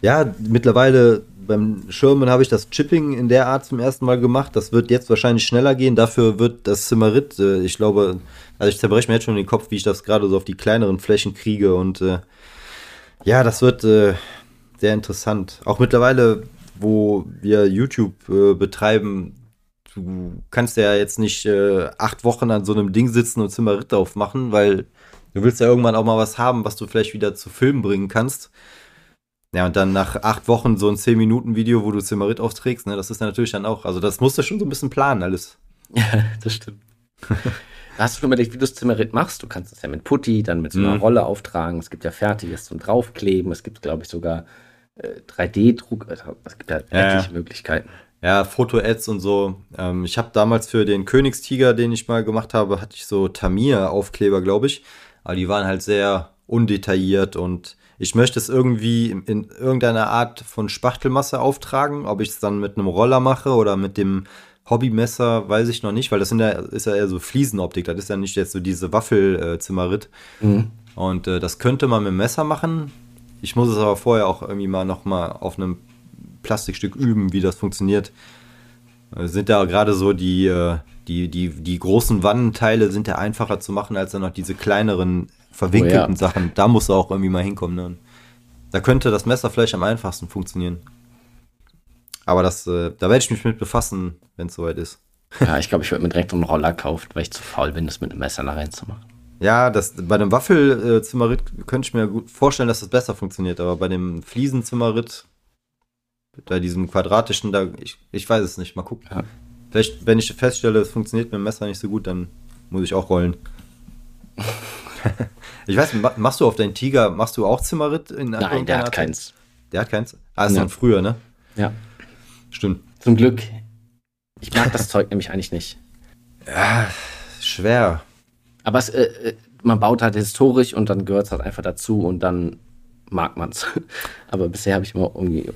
Ja, mittlerweile beim Sherman habe ich das Chipping in der Art zum ersten Mal gemacht. Das wird jetzt wahrscheinlich schneller gehen. Dafür wird das Zimmerit, äh, ich glaube, also ich zerbreche mir jetzt schon den Kopf, wie ich das gerade so auf die kleineren Flächen kriege. Und äh, ja, das wird äh, sehr interessant. Auch mittlerweile, wo wir YouTube äh, betreiben, du kannst ja jetzt nicht äh, acht Wochen an so einem Ding sitzen und Zimmerit drauf machen, weil du willst ja irgendwann auch mal was haben, was du vielleicht wieder zu Film bringen kannst. Ja, und dann nach acht Wochen so ein 10-Minuten-Video, wo du Zimmerit aufträgst, ne, das ist ja natürlich dann auch, also das musst du schon so ein bisschen planen, alles. Ja, das stimmt. (laughs) Hast du schon überlegt, wie du das Zimmerit machst. Du kannst es ja mit Putti, dann mit so einer Mhm. Rolle auftragen. Es gibt ja fertiges zum Draufkleben. Es gibt, glaube ich, sogar 3D-Druck. Also, Es gibt ja Ja, etliche Möglichkeiten. Ja, Foto-Ads und so. Ähm, ich habe damals für den Königstiger, den ich mal gemacht habe, hatte ich so Tamir-Aufkleber, glaube ich. Aber die waren halt sehr undetailliert und ich möchte es irgendwie in, in irgendeiner Art von Spachtelmasse auftragen. Ob ich es dann mit einem Roller mache oder mit dem Hobbymesser, weiß ich noch nicht, weil das sind ja, ist ja eher so Fliesenoptik. Das ist ja nicht jetzt so diese Waffel-Zimmerit. Mhm. Und äh, das könnte man mit dem Messer machen. Ich muss es aber vorher auch irgendwie mal nochmal auf einem Plastikstück üben, wie das funktioniert. Äh, sind da gerade so die, äh, die, die, die großen Wannenteile sind ja einfacher zu machen als dann noch diese kleineren verwinkelten oh, ja. Sachen. Da muss er auch irgendwie mal hinkommen. Ne? Da könnte das Messer vielleicht am einfachsten funktionieren. Aber das, äh, da werde ich mich mit befassen, wenn es soweit ist. Ja, ich glaube, ich würde mir direkt einen Roller kaufen, weil ich zu faul bin, das mit einem Messer nach reinzumachen. Ja, das, bei dem Waffelzimmerritt könnte ich mir gut vorstellen, dass das besser funktioniert, aber bei dem Fliesenzimmerritt, bei diesem quadratischen, da, ich, ich weiß es nicht, mal gucken. Ja. Vielleicht, wenn ich feststelle, es funktioniert mit dem Messer nicht so gut, dann muss ich auch rollen. (laughs) ich weiß machst du auf deinen Tiger, machst du auch Zimmerritt? In Nein, der hat Art? keins. Der hat keins? Ah, ist ja. dann früher, ne? Ja. Stimmt. Zum Glück. Ich mag das Zeug nämlich eigentlich nicht. Ja, schwer. Aber es, äh, äh man baut halt historisch und dann gehört es halt einfach dazu und dann mag man es. (laughs) Aber bisher habe ich immer irgendwie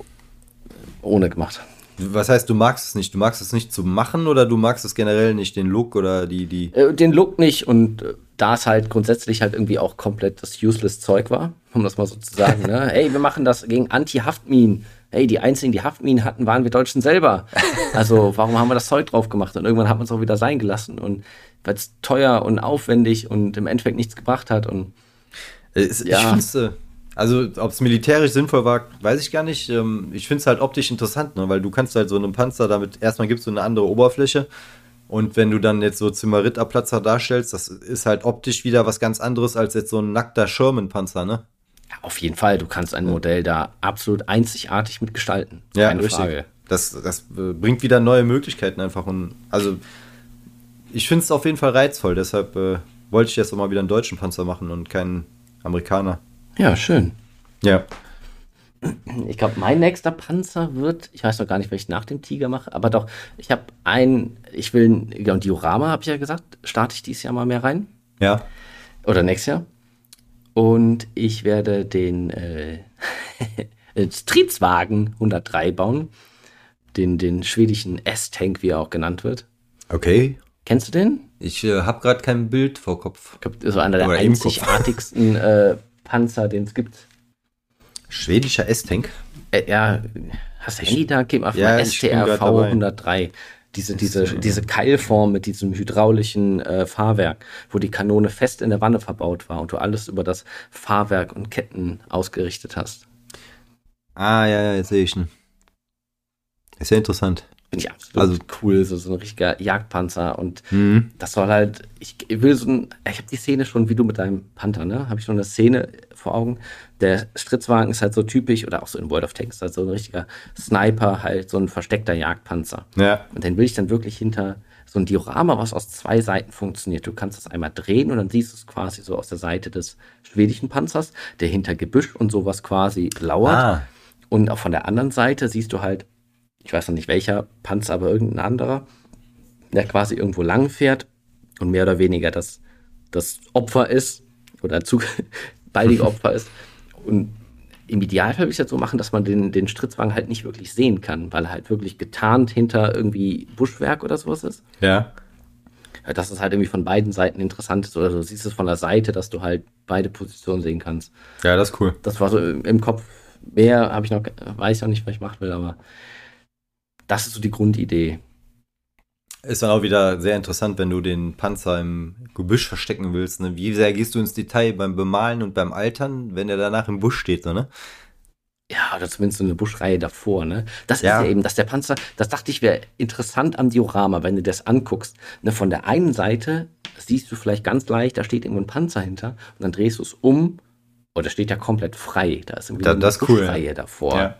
ohne gemacht. Was heißt, du magst es nicht? Du magst es nicht zu machen oder du magst es generell nicht, den Look oder die, die. Äh, den Look nicht und äh, da es halt grundsätzlich halt irgendwie auch komplett das useless Zeug war, um das mal so zu sagen, ne? (laughs) Hey, wir machen das gegen Anti-Haftminen. Hey, die einzigen, die Haftminen hatten, waren wir Deutschen selber. Also, warum haben wir das Zeug drauf gemacht? Und irgendwann hat man es auch wieder sein gelassen und weil es teuer und aufwendig und im Endeffekt nichts gebracht hat und. Es, ja. Ich finde äh, also, ob es militärisch sinnvoll war, weiß ich gar nicht. Ähm, ich finde es halt optisch interessant, ne? weil du kannst halt so einen Panzer damit, erstmal gibst du eine andere Oberfläche und wenn du dann jetzt so Zimmeritterplatzer darstellst, das ist halt optisch wieder was ganz anderes als jetzt so ein nackter Sherman-Panzer, ne? Ja, auf jeden Fall. Du kannst ein Modell da absolut einzigartig mitgestalten. Ja, Keine richtig. Frage. Das, das äh, bringt wieder neue Möglichkeiten einfach. Und also, ich finde es auf jeden Fall reizvoll. Deshalb äh, wollte ich jetzt auch mal wieder einen deutschen Panzer machen und keinen Amerikaner. Ja, schön. Ja. Ich glaube, mein nächster Panzer wird, ich weiß noch gar nicht, was ich nach dem Tiger mache, aber doch, ich habe ein, ich will, ein Diorama, habe ich ja gesagt, starte ich dieses Jahr mal mehr rein. Ja. Oder nächstes Jahr. Und ich werde den äh, (laughs) Streetswagen 103 bauen. Den, den schwedischen S-Tank, wie er auch genannt wird. Okay. Kennst du den? Ich äh, habe gerade kein Bild vor Kopf. Ich glaube, so einer der Oder einzigartigsten äh, Panzer, den es gibt. Schwedischer S-Tank? Äh, ja, hast du Handy da? Gib einfach ja, mal STRV 103. Diese, diese, diese Keilform mit diesem hydraulischen äh, Fahrwerk, wo die Kanone fest in der Wanne verbaut war und du alles über das Fahrwerk und Ketten ausgerichtet hast. Ah, ja, ja, jetzt sehe ich ihn. Ist ja interessant. Finde ich absolut also, cool, so, so ein richtiger Jagdpanzer. Und mhm. das soll halt, ich will so ein, ich habe die Szene schon, wie du mit deinem Panther, ne? Habe ich schon eine Szene vor Augen. Der Stritzwagen ist halt so typisch, oder auch so in World of Tanks, halt so ein richtiger Sniper, halt so ein versteckter Jagdpanzer. Ja. Und den will ich dann wirklich hinter so ein Diorama, was aus zwei Seiten funktioniert. Du kannst das einmal drehen und dann siehst du es quasi so aus der Seite des schwedischen Panzers, der hinter Gebüsch und sowas quasi lauert. Ah. Und auch von der anderen Seite siehst du halt ich weiß noch nicht welcher Panzer, aber irgendein anderer, der quasi irgendwo lang fährt und mehr oder weniger das, das Opfer ist oder zu (laughs) baldige (laughs) Opfer ist. Und im Idealfall würde ich das so machen, dass man den, den Stritzwagen halt nicht wirklich sehen kann, weil er halt wirklich getarnt hinter irgendwie Buschwerk oder sowas ist. Ja. Dass es halt irgendwie von beiden Seiten interessant ist oder du siehst es von der Seite, dass du halt beide Positionen sehen kannst. Ja, das ist cool. Das war so im Kopf. Mehr habe ich noch, weiß ich noch nicht, was ich machen will, aber das ist so die Grundidee. Ist dann auch wieder sehr interessant, wenn du den Panzer im Gebüsch verstecken willst. Ne? Wie sehr gehst du ins Detail beim Bemalen und beim Altern, wenn er danach im Busch steht, so, ne? Ja, oder zumindest so eine Buschreihe davor, ne? Das ja. ist ja eben, dass der Panzer, das dachte ich wäre interessant am Diorama, wenn du das anguckst. Ne, von der einen Seite siehst du vielleicht ganz leicht, da steht irgendwo ein Panzer hinter und dann drehst du es um oder steht ja komplett frei. Da ist irgendwie da, eine das Buschreihe cool, davor. Ja.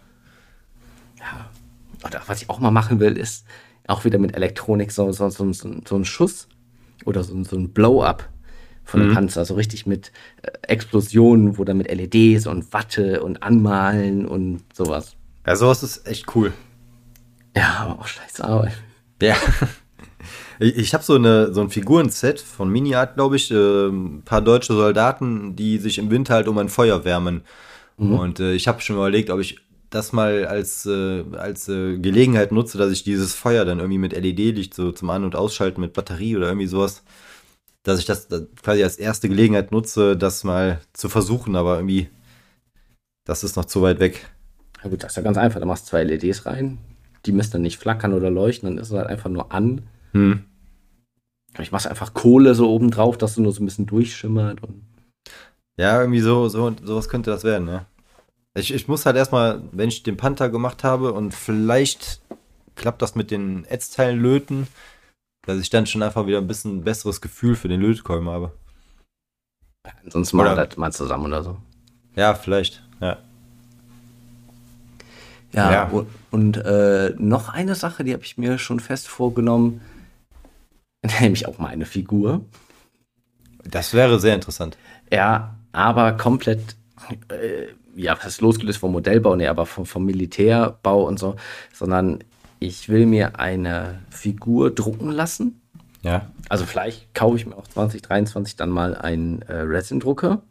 Oder was ich auch mal machen will, ist auch wieder mit Elektronik so, so, so, so, so ein Schuss oder so, so ein Blow-up von einem mhm. Panzer, so richtig mit äh, Explosionen, wo dann mit LEDs und Watte und Anmalen und sowas. Ja, sowas ist echt cool. Ja, aber auch scheiß Arbeit. Ja. (laughs) Ich, ich habe so, eine, so ein Figurenset von Mini-Art, glaube ich, äh, ein paar deutsche Soldaten, die sich im Winter halt um ein Feuer wärmen. Mhm. Und äh, ich habe schon überlegt, ob ich das mal als, äh, als äh, Gelegenheit nutze, dass ich dieses Feuer dann irgendwie mit LED-Licht so zum An- und Ausschalten mit Batterie oder irgendwie sowas, dass ich das quasi als erste Gelegenheit nutze, das mal zu versuchen, aber irgendwie Das ist noch zu weit weg. Ja gut, das ist ja ganz einfach. Da machst du zwei LEDs rein, die müssen dann nicht flackern oder leuchten, dann ist es halt einfach nur an. Hm. Ich mach's einfach Kohle so oben drauf, dass du nur so ein bisschen durchschimmert. Und Ja, irgendwie so, so sowas könnte das werden, ja. Ich, ich muss halt erstmal, wenn ich den Panther gemacht habe und vielleicht klappt das mit den Ätzteilen löten, dass ich dann schon einfach wieder ein bisschen besseres Gefühl für den Lötkolben habe. ansonsten machen wir das mal zusammen oder so. Ja, vielleicht, ja. Ja, Ja. und, und äh, noch eine Sache, die habe ich mir schon fest vorgenommen, (laughs) nämlich auch mal eine Figur. Das wäre sehr interessant. Ja, aber komplett, äh, ja, was heißt losgelöst vom Modellbau, nee, aber vom, vom Militärbau und so, sondern ich will mir eine Figur drucken lassen. Ja. Also vielleicht kaufe ich mir auch 2023 dann mal einen äh, Resin-Drucker,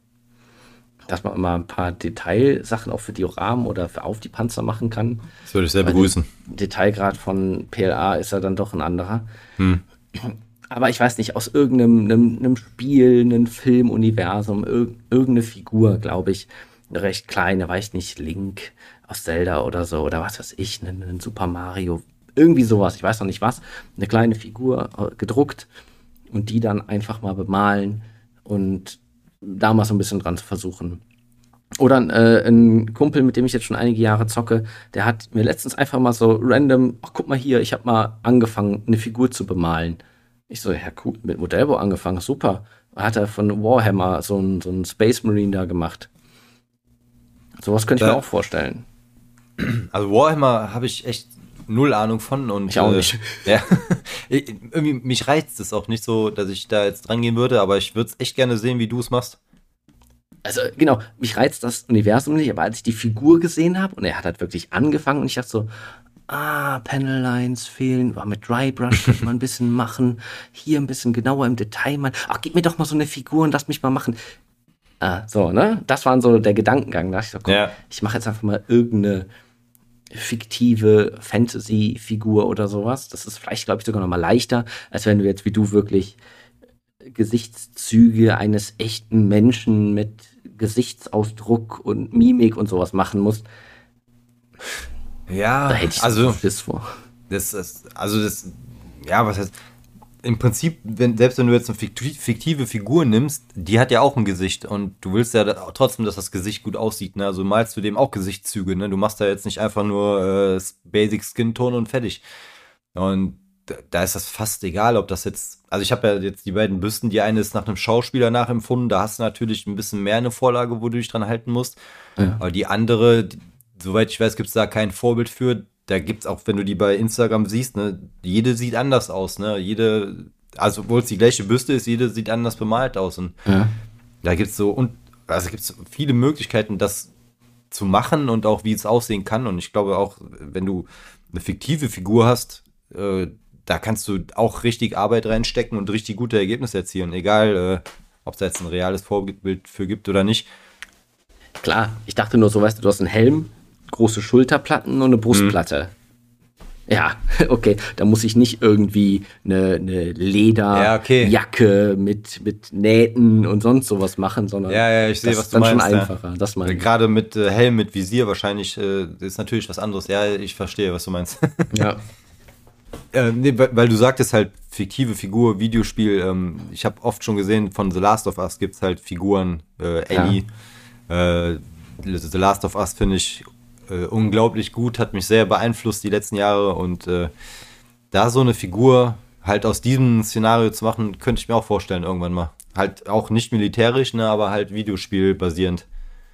dass man immer ein paar Detailsachen auch für die Rahmen oder für auf die Panzer machen kann. Das würde ich sehr begrüßen. Detailgrad von PLA ist ja dann doch ein anderer. Hm. Aber ich weiß nicht, aus irgendeinem einem, einem Spiel, einem Filmuniversum, irg irgendeine Figur, glaube ich, eine recht kleine, weiß nicht, Link aus Zelda oder so, oder was weiß ich, einen, einen Super Mario, irgendwie sowas, ich weiß noch nicht was, eine kleine Figur äh, gedruckt und die dann einfach mal bemalen und da mal so ein bisschen dran zu versuchen. Oder äh, ein Kumpel, mit dem ich jetzt schon einige Jahre zocke, der hat mir letztens einfach mal so random, ach guck mal hier, ich habe mal angefangen, eine Figur zu bemalen. Ich so, ja cool, mit Modellbau angefangen, super. Hat er von Warhammer so einen so Space Marine da gemacht. Sowas könnte ich mir Ja. auch vorstellen. Also Warhammer habe ich echt null Ahnung von und Ich auch äh, nicht. (laughs) Ja, irgendwie mich reizt es auch nicht so, dass ich da jetzt dran gehen würde, aber ich würde es echt gerne sehen, wie du es machst. Also genau, mich reizt das Universum nicht, aber als ich die Figur gesehen habe und er hat halt wirklich angefangen und ich dachte so, ah, Panel Lines fehlen, war mit Dry Brush könnte man ein bisschen machen, hier ein bisschen genauer im Detail mal, ach, gib mir doch mal so eine Figur und lass mich mal machen. Ah, so, ne? Das war so der Gedankengang. Da dachte ich so, komm, Ja. ich mache jetzt einfach mal irgendeine fiktive Fantasy-Figur oder sowas. Das ist vielleicht, glaube ich, sogar noch mal leichter, als wenn du jetzt wie du wirklich Gesichtszüge eines echten Menschen mit Gesichtsausdruck und Mimik und sowas machen musst. Ja, Da hätte ich also Schiss vor. das ist, also das, ja, was heißt, im Prinzip, wenn, selbst wenn du jetzt eine fikti- fiktive Figur nimmst, die hat ja auch ein Gesicht und du willst ja trotzdem, dass das Gesicht gut aussieht, ne? Also malst du dem auch Gesichtszüge, ne? Du machst da jetzt nicht einfach nur äh, Basic Skin Tone und fertig. Und da, ist das fast egal, ob das jetzt, also ich habe ja jetzt die beiden Büsten, die eine ist nach einem Schauspieler nachempfunden, da hast du natürlich ein bisschen mehr eine Vorlage, wo du dich dran halten musst. Ja. Aber die andere, soweit ich weiß, gibt es da kein Vorbild für. Da gibt's auch, wenn du die bei Instagram siehst, ne, jede sieht anders aus, ne? Jede, also obwohl es die gleiche Büste ist, jede sieht anders bemalt aus. Und Ja. da gibt's so und also gibt's viele Möglichkeiten, das zu machen und auch wie es aussehen kann. Und ich glaube auch, wenn du eine fiktive Figur hast, äh, da kannst du auch richtig Arbeit reinstecken und richtig gute Ergebnisse erzielen. Egal, äh, ob es da jetzt ein reales Vorbild für gibt oder nicht. Klar, ich dachte nur so, weißt du, du hast einen Helm, große Schulterplatten und eine Brustplatte. Ja, (laughs) okay, da muss ich nicht irgendwie eine, eine Ja, okay. Lederjacke mit, mit Nähten und sonst sowas machen, sondern Ja, ja, ich sehe, das was ist du dann meinst. schon ja. einfacher. Das meine ich. Gerade mit äh, Helm, mit Visier wahrscheinlich äh, ist natürlich was anderes. Ja, ich verstehe, was du meinst. (laughs) Ja. äh, nee, weil, du sagtest halt fiktive Figur, Videospiel. Ähm, ich habe oft schon gesehen, von The Last of Us gibt's halt Figuren. Äh, Ellie. Äh, The Last of Us finde ich äh, unglaublich gut, hat mich sehr beeinflusst die letzten Jahre und äh, da so eine Figur halt aus diesem Szenario zu machen, könnte ich mir auch vorstellen irgendwann mal. Halt auch nicht militärisch, ne, aber halt Videospiel basierend.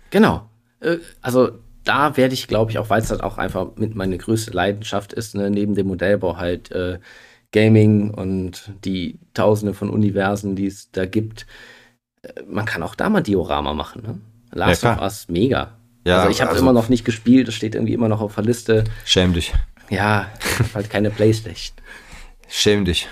Genau. Äh, Also da werde ich, glaube ich, auch weil es halt auch einfach mit meine größte Leidenschaft ist, ne, neben dem Modellbau halt äh, Gaming und die Tausende von Universen, die es da gibt. Äh, Man kann auch da mal Diorama machen. Ne? Last Ja, of. Us, mega. Ja, also ich habe also- immer noch nicht gespielt, das steht irgendwie immer noch auf der Liste. Schäm dich. Ja, halt keine Playstation. Schäm dich.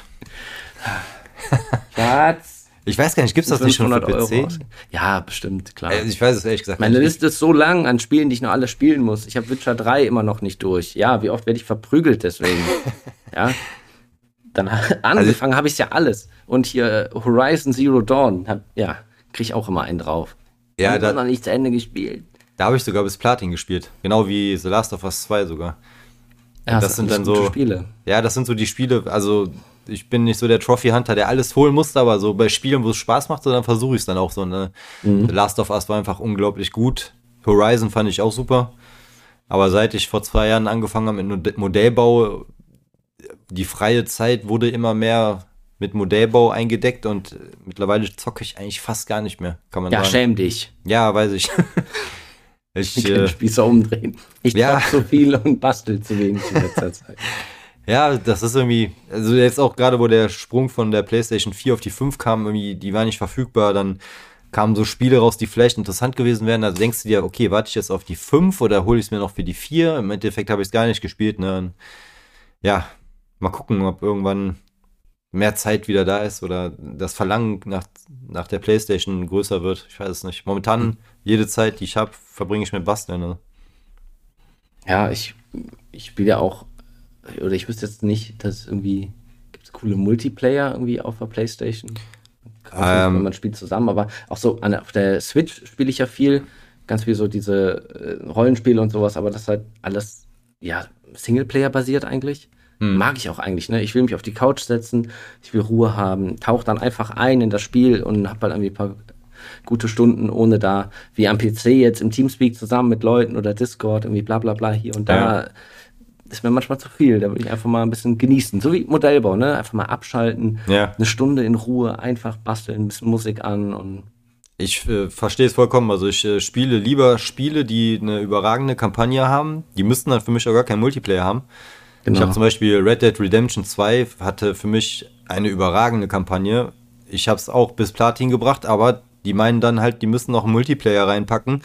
(laughs) Schatz. Ich weiß gar nicht, gibt's das nicht schon für 500 Euro PC? aus- Ja, bestimmt, klar. Äh, Ich weiß es ehrlich gesagt Meine nicht. Liste ist so lang an Spielen, die ich noch alle spielen muss. Ich habe Witcher 3 immer noch nicht durch. Ja, wie oft werde ich verprügelt deswegen? (laughs) ja. Dann angefangen habe ich ja alles. Und hier äh, Horizon Zero Dawn, hab, ja, kriege ich auch immer einen drauf. Ja, da- noch nicht zu Ende gespielt. Da habe ich sogar bis Platin gespielt. Genau wie The Last of Us 2 sogar. Ja, das sind dann so Spiele. Ja, das sind so die Spiele, also ich bin nicht so der Trophy Hunter, der alles holen musste, aber so bei Spielen, wo es Spaß macht, so dann versuche ich es dann auch so. Ne? Mhm. The Last of Us war einfach unglaublich gut. Horizon fand ich auch super. Aber seit ich vor zwei Jahren angefangen habe mit Modellbau, die freie Zeit wurde immer mehr mit Modellbau eingedeckt und mittlerweile zocke ich eigentlich fast gar nicht mehr, kann man ja, sagen. Ja, schäm dich. Ja, weiß ich. (laughs) ich ich kann äh, Spießer umdrehen. Ich ja. so viel und bastel zu wenig in letzter (laughs) Zeit. Ja, das ist irgendwie, also jetzt auch gerade, wo der Sprung von der PlayStation 4 auf die 5 kam, irgendwie, die war nicht verfügbar, dann kamen so Spiele raus, die vielleicht interessant gewesen wären. Also denkst du dir, okay, warte ich jetzt auf die 5 oder hole ich es mir noch für die 4? Im Endeffekt habe ich es gar nicht gespielt. Ne? Ja, mal gucken, ob irgendwann mehr Zeit wieder da ist oder das Verlangen nach, nach der Playstation größer wird. Ich weiß es nicht. Momentan, hm. jede Zeit, die ich habe, verbringe ich mit Basteln. Ne? Ja, ich, ich spiele ja auch, oder ich wüsste jetzt nicht, dass irgendwie, gibt es coole Multiplayer irgendwie auf der Playstation? Ähm, nicht, man spielt zusammen, aber auch so an, auf der Switch spiele ich ja viel, ganz viel so diese äh, Rollenspiele und sowas, aber das ist halt alles, ja, Singleplayer basiert eigentlich. Hm. Mag ich auch eigentlich, ne? Ich will mich auf die Couch setzen, ich will Ruhe haben, tauche dann einfach ein in das Spiel und hab halt irgendwie ein paar gute Stunden, ohne da wie am PC jetzt im Teamspeak zusammen mit Leuten oder Discord irgendwie bla bla bla hier und da. Ja. Ist mir manchmal zu viel. Da will ich einfach mal ein bisschen genießen. So wie Modellbau, ne? Einfach mal abschalten, ja. eine Stunde in Ruhe, einfach basteln, ein bisschen Musik an und ich äh, verstehe es vollkommen. Also ich äh, spiele lieber Spiele, die eine überragende Kampagne haben. Die müssten dann für mich auch gar keinen Multiplayer haben. Genau. Ich habe zum Beispiel Red Dead Redemption 2 hatte für mich eine überragende Kampagne. Ich habe es auch bis Platin gebracht, aber die meinen dann halt, die müssen noch einen Multiplayer reinpacken,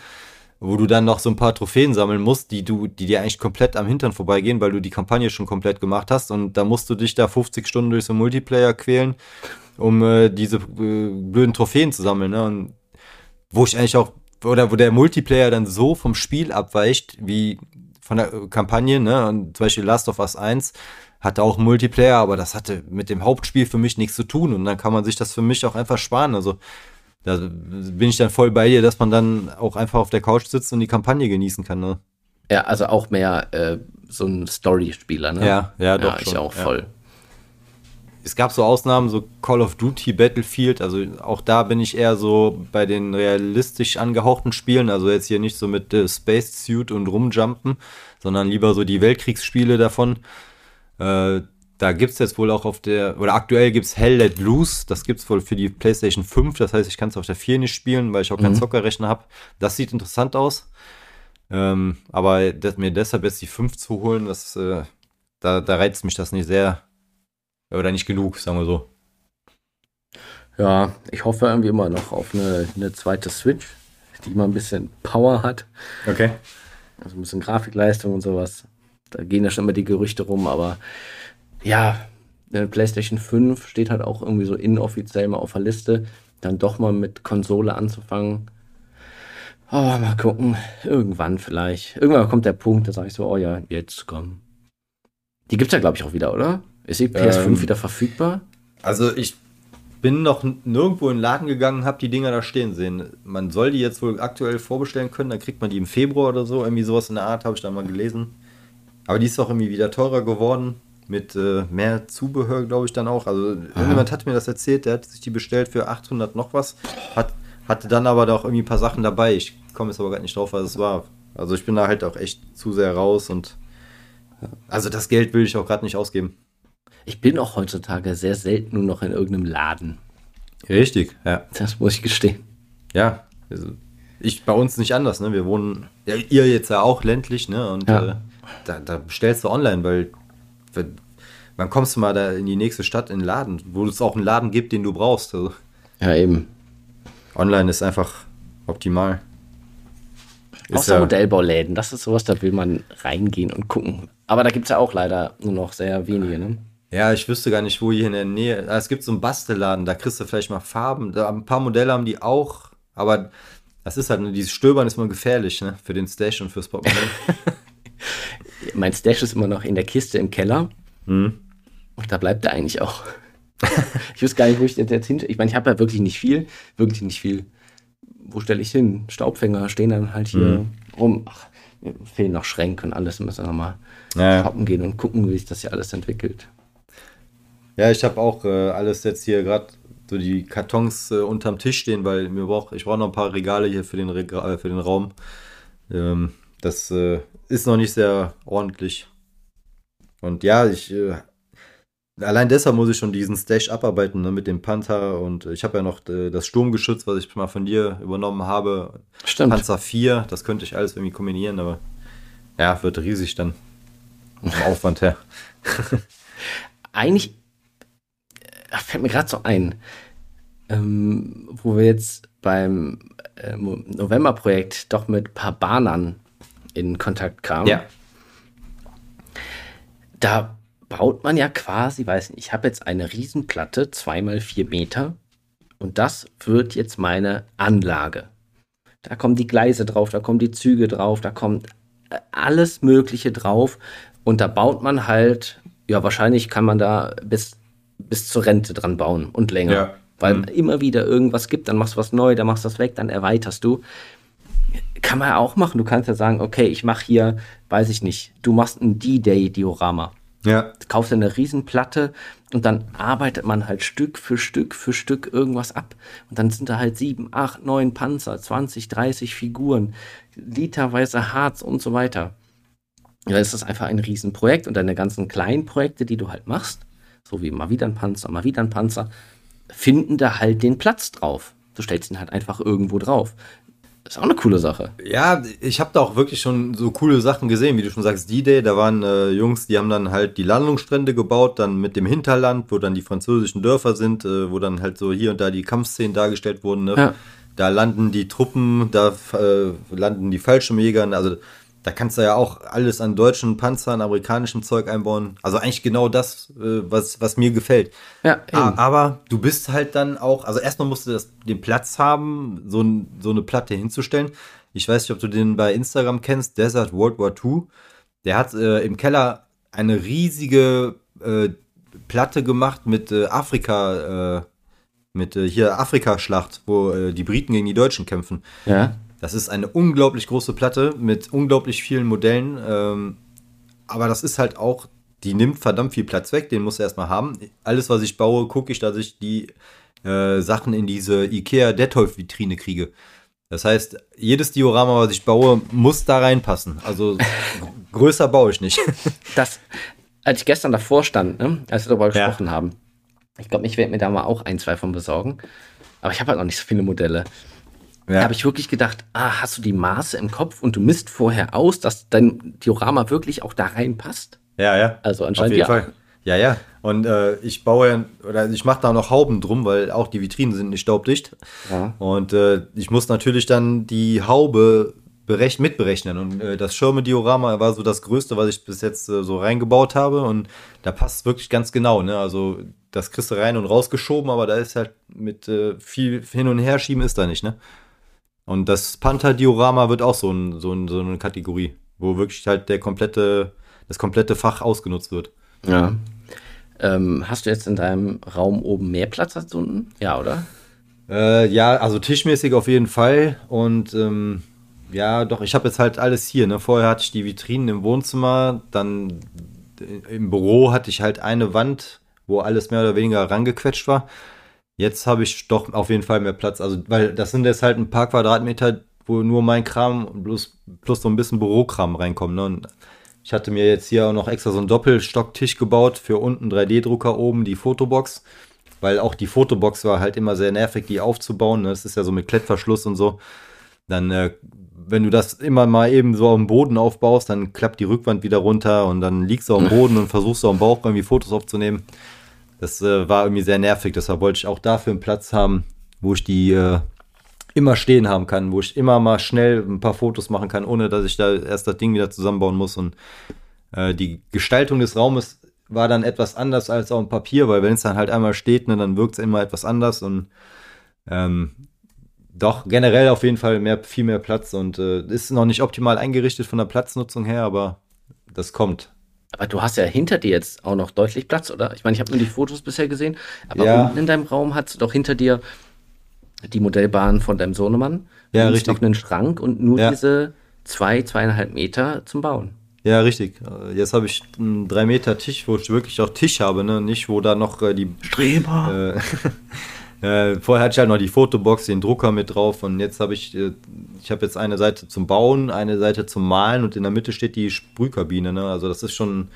wo du dann noch so ein paar Trophäen sammeln musst, die du, die dir eigentlich komplett am Hintern vorbeigehen, weil du die Kampagne schon komplett gemacht hast und da musst du dich da 50 Stunden durch so einen Multiplayer quälen, um äh, diese äh, blöden Trophäen zu sammeln. Ne? Und wo ich eigentlich auch, oder wo der Multiplayer dann so vom Spiel abweicht, wie von der äh, Kampagne, ne? Und zum Beispiel Last of Us 1 hatte auch Multiplayer, aber das hatte mit dem Hauptspiel für mich nichts zu tun. Und dann kann man sich das für mich auch einfach sparen. Also da bin ich dann voll bei dir, dass man dann auch einfach auf der Couch sitzt und die Kampagne genießen kann, ne? Ja, also auch mehr äh, so ein Story-Spieler, ne? Ja, ja, doch. Ja, ich schon. auch voll. Ja. Es gab so Ausnahmen, so Call of Duty, Battlefield, also auch da bin ich eher so bei den realistisch angehauchten Spielen, also jetzt hier nicht so mit äh, Space Suit und rumjumpen, sondern lieber so die Weltkriegsspiele davon. Äh, da gibt es jetzt wohl auch auf der, oder aktuell gibt es Hell Let Loose, das gibt es wohl für die PlayStation 5, das heißt, ich kann es auf der 4 nicht spielen, weil ich auch mhm. keinen Zockerrechner habe. Das sieht interessant aus. Ähm, aber das, mir deshalb jetzt die 5 zu holen, das, äh, da, da reizt mich das nicht sehr. Oder nicht genug, sagen wir so. Ja, ich hoffe irgendwie immer noch auf eine, eine zweite Switch, die mal ein bisschen Power hat. Okay. Also ein bisschen Grafikleistung und sowas. Da gehen ja schon immer die Gerüchte rum, aber ja, eine PlayStation 5 steht halt auch irgendwie so inoffiziell mal auf der Liste. Dann doch mal mit Konsole anzufangen. Oh, mal gucken. Irgendwann vielleicht. Irgendwann kommt der Punkt, da sage ich so, oh ja, jetzt komm. Die gibt's ja, glaube ich, auch wieder, oder? Ist die PS5 ähm, wieder verfügbar? Also ich bin noch nirgendwo in den Laden gegangen, habe die Dinger da stehen sehen. Man soll die jetzt wohl aktuell vorbestellen können, dann kriegt man die im Februar oder so. Irgendwie sowas in der Art habe ich da mal gelesen. Aber die ist auch irgendwie wieder teurer geworden. Mit äh, mehr Zubehör, glaube ich, dann auch. Also Aha. irgendjemand hat mir das erzählt, der hat sich die bestellt für 800 noch was. Hat, hatte dann aber da auch irgendwie ein paar Sachen dabei. Ich komme jetzt aber gar nicht drauf, was es war. Also ich bin da halt auch echt zu sehr raus und also das Geld will ich auch gerade nicht ausgeben. Ich bin auch heutzutage sehr selten nur noch in irgendeinem Laden. Richtig, ja. Das muss ich gestehen. Ja, also ich bei uns nicht anders, ne? Wir wohnen, ja, ihr jetzt ja auch ländlich, ne? Und ja. äh, da, da bestellst du online, weil wann kommst du mal da in die nächste Stadt in den Laden, wo es auch einen Laden gibt, den du brauchst. Also. Ja, eben. Online ist einfach optimal. Außer ja, Modellbauläden, das ist sowas, da will man reingehen und gucken. Aber da gibt es ja auch leider nur noch sehr wenige, ne? Ja, ich wüsste gar nicht, wo hier in der Nähe. Ah, es gibt so einen Bastelladen, da kriegst du vielleicht mal Farben. Da, ein paar Modelle haben die auch, aber das ist halt, ne, dieses Stöbern ist mal gefährlich, ne? Für den Stash und fürs Portemonnaie. (laughs) mein Stash ist immer noch in der Kiste im Keller. Mhm. Und da bleibt er eigentlich auch. (laughs) ich wüsste gar nicht, wo ich jetzt hin. Ich meine, ich habe ja wirklich nicht viel, wirklich nicht viel. Wo stelle ich hin? Staubfänger stehen dann halt hier. Mhm. rum. Ach, mir fehlen noch Schränke und alles. Wir müssen nochmal Ja. shoppen gehen und gucken, wie sich das hier alles entwickelt. Ja, ich habe auch äh, alles jetzt hier gerade so die Kartons äh, unterm Tisch stehen, weil mir brauch, ich brauche noch ein paar Regale hier für den, Rega äh, für den Raum. Ähm, das äh, ist noch nicht sehr ordentlich. Und ja, ich äh, allein deshalb muss ich schon diesen Stash abarbeiten ne, mit dem Panther und ich habe ja noch äh, das Sturmgeschütz, was ich mal von dir übernommen habe. Stimmt. Panzer 4, das könnte ich alles irgendwie kombinieren, aber ja, wird riesig dann vom Aufwand her. (laughs) Eigentlich äh, fällt mir gerade so ein, ähm, wo wir jetzt beim äh, November-Projekt doch mit ein paar Bahnern in Kontakt kamen. Da baut man ja quasi, weiß nicht, ich habe jetzt eine Riesenplatte, zweimal vier Meter, und das wird jetzt meine Anlage. Da kommen die Gleise drauf, da kommen die Züge drauf, da kommt äh, alles Mögliche drauf. Und da baut man halt, ja, wahrscheinlich kann man da bis, bis zur Rente dran bauen und länger. Ja. Weil Mhm. immer wieder irgendwas gibt, dann machst du was neu, dann machst du das weg, dann erweiterst du. Kann man ja auch machen. Du kannst ja sagen, okay, ich mache hier, weiß ich nicht, du machst ein D-Day-Diorama Ja, kaufst eine Riesenplatte und dann arbeitet man halt Stück für Stück für Stück irgendwas ab. Und dann sind da halt sieben, acht, neun Panzer, 20, 30 Figuren, literweise Harz und so weiter. Ja, ist das einfach ein Riesenprojekt und deine ganzen kleinen Projekte, die du halt machst, so wie mal wieder ein Panzer, mal wieder ein Panzer, finden da halt den Platz drauf. Du stellst ihn halt einfach irgendwo drauf. Ist auch eine coole Sache. Ja, ich habe da auch wirklich schon so coole Sachen gesehen, wie du schon sagst, D-Day, da waren äh, Jungs, die haben dann halt die Landungsstrände gebaut, dann mit dem Hinterland, wo dann die französischen Dörfer sind, äh, wo dann halt so hier und da die Kampfszenen dargestellt wurden. Ne? Ja. Da landen die Truppen, da äh, landen die Fallschirmjäger, also da kannst du ja auch alles an deutschen Panzern, amerikanischem Zeug einbauen. Also eigentlich genau das, äh, was, was mir gefällt. Ja, Ah, eben. aber du bist halt dann auch, also erstmal musst du das, den Platz haben, so, ein, so eine Platte hinzustellen. Ich weiß nicht, ob du den bei Instagram kennst, Desert World War II. Der hat äh, im Keller eine riesige äh, Platte gemacht mit äh, Afrika, äh, mit äh, hier Afrika-Schlacht, wo die Briten gegen die Deutschen kämpfen. ja. Das ist eine unglaublich große Platte mit unglaublich vielen Modellen. Ähm, aber das ist halt auch, die nimmt verdammt viel Platz weg, den muss er erstmal haben. Alles, was ich baue, gucke ich, dass ich die äh, Sachen in diese IKEA Detolf-Vitrine kriege. Das heißt, jedes Diorama, was ich baue, muss da reinpassen. Also (laughs) größer baue ich nicht. das, als ich gestern davor stand, ne, als wir darüber Ja. gesprochen haben, ich glaube, ich werde mir da mal auch ein, zwei von besorgen. Aber ich habe halt noch nicht so viele Modelle. Da habe ich wirklich gedacht, ah, hast du die Maße im Kopf und du misst vorher aus, dass dein Diorama wirklich auch da reinpasst? Ja, ja. Also Auf anscheinend jeden ja. Fall. Ja, ja. Und äh, ich baue ja, oder ich mache da noch Hauben drum, weil auch die Vitrinen sind nicht staubdicht. Ja. Und äh, ich muss natürlich dann die Haube berech mitberechnen. Und äh, das Schirme-Diorama war so das Größte, was ich bis jetzt äh, so reingebaut habe. Und da passt es wirklich ganz genau. Ne? Also das kriegst du rein und rausgeschoben, aber da ist halt mit äh, viel hin und her schieben ist da nicht. Ne? Und das Panther-Diorama wird auch so, ein, so, ein, so eine Kategorie, wo wirklich halt der komplette, das komplette Fach ausgenutzt wird. Ja. Ähm, hast du jetzt in deinem Raum oben mehr Platz als unten? Ja, oder? Äh, ja, also tischmäßig auf jeden Fall. Und ähm, ja, doch, ich habe jetzt halt alles hier. Ne? Vorher hatte ich die Vitrinen im Wohnzimmer, dann äh, im Büro hatte ich halt eine Wand, wo alles mehr oder weniger rangequetscht war. Jetzt habe ich doch auf jeden Fall mehr Platz. Also, weil das sind jetzt halt ein paar Quadratmeter, wo nur mein Kram plus, plus so ein bisschen Bürokram reinkommt. Ne? Und ich hatte mir jetzt hier auch noch extra so einen Doppelstocktisch gebaut für unten 3D-Drucker oben die Fotobox weil auch die Fotobox war halt immer sehr nervig, die aufzubauen. Ne? Das ist ja so mit Klettverschluss und so. Dann, äh, wenn du das immer mal eben so auf dem Boden aufbaust, dann klappt die Rückwand wieder runter und dann liegst du auf dem Boden und versuchst du am Bauch irgendwie Fotos aufzunehmen. Das äh, war irgendwie sehr nervig, deshalb wollte ich auch dafür einen Platz haben, wo ich die äh, immer stehen haben kann, wo ich immer mal schnell ein paar Fotos machen kann, ohne dass ich da erst das Ding wieder zusammenbauen muss. Und äh, die Gestaltung des Raumes war dann etwas anders als auf dem Papier, weil wenn es dann halt einmal steht, ne, dann wirkt es immer etwas anders und ähm, doch generell auf jeden Fall mehr, viel mehr Platz und äh, ist noch nicht optimal eingerichtet von der Platznutzung her, aber das kommt. Aber du hast ja hinter dir jetzt auch noch deutlich Platz, oder? Ich meine, ich habe nur die Fotos bisher gesehen, aber Ja. unten in deinem Raum hast du doch hinter dir die Modellbahn von deinem Sohnemann. Ja, richtig. noch einen Schrank und nur Ja. diese zwei, zweieinhalb Meter zum Bauen. Ja, richtig. Äh, Jetzt habe ich einen 3 Meter Tisch, wo ich wirklich auch Tisch habe, ne? Nicht, wo da noch äh, die. Streber! Äh, (laughs) äh, vorher hatte ich halt noch die Fotobox, den Drucker mit drauf und jetzt habe ich, äh, ich habe jetzt eine Seite zum Bauen, eine Seite zum Malen und in der Mitte steht die Sprühkabine, ne? Also das ist schon,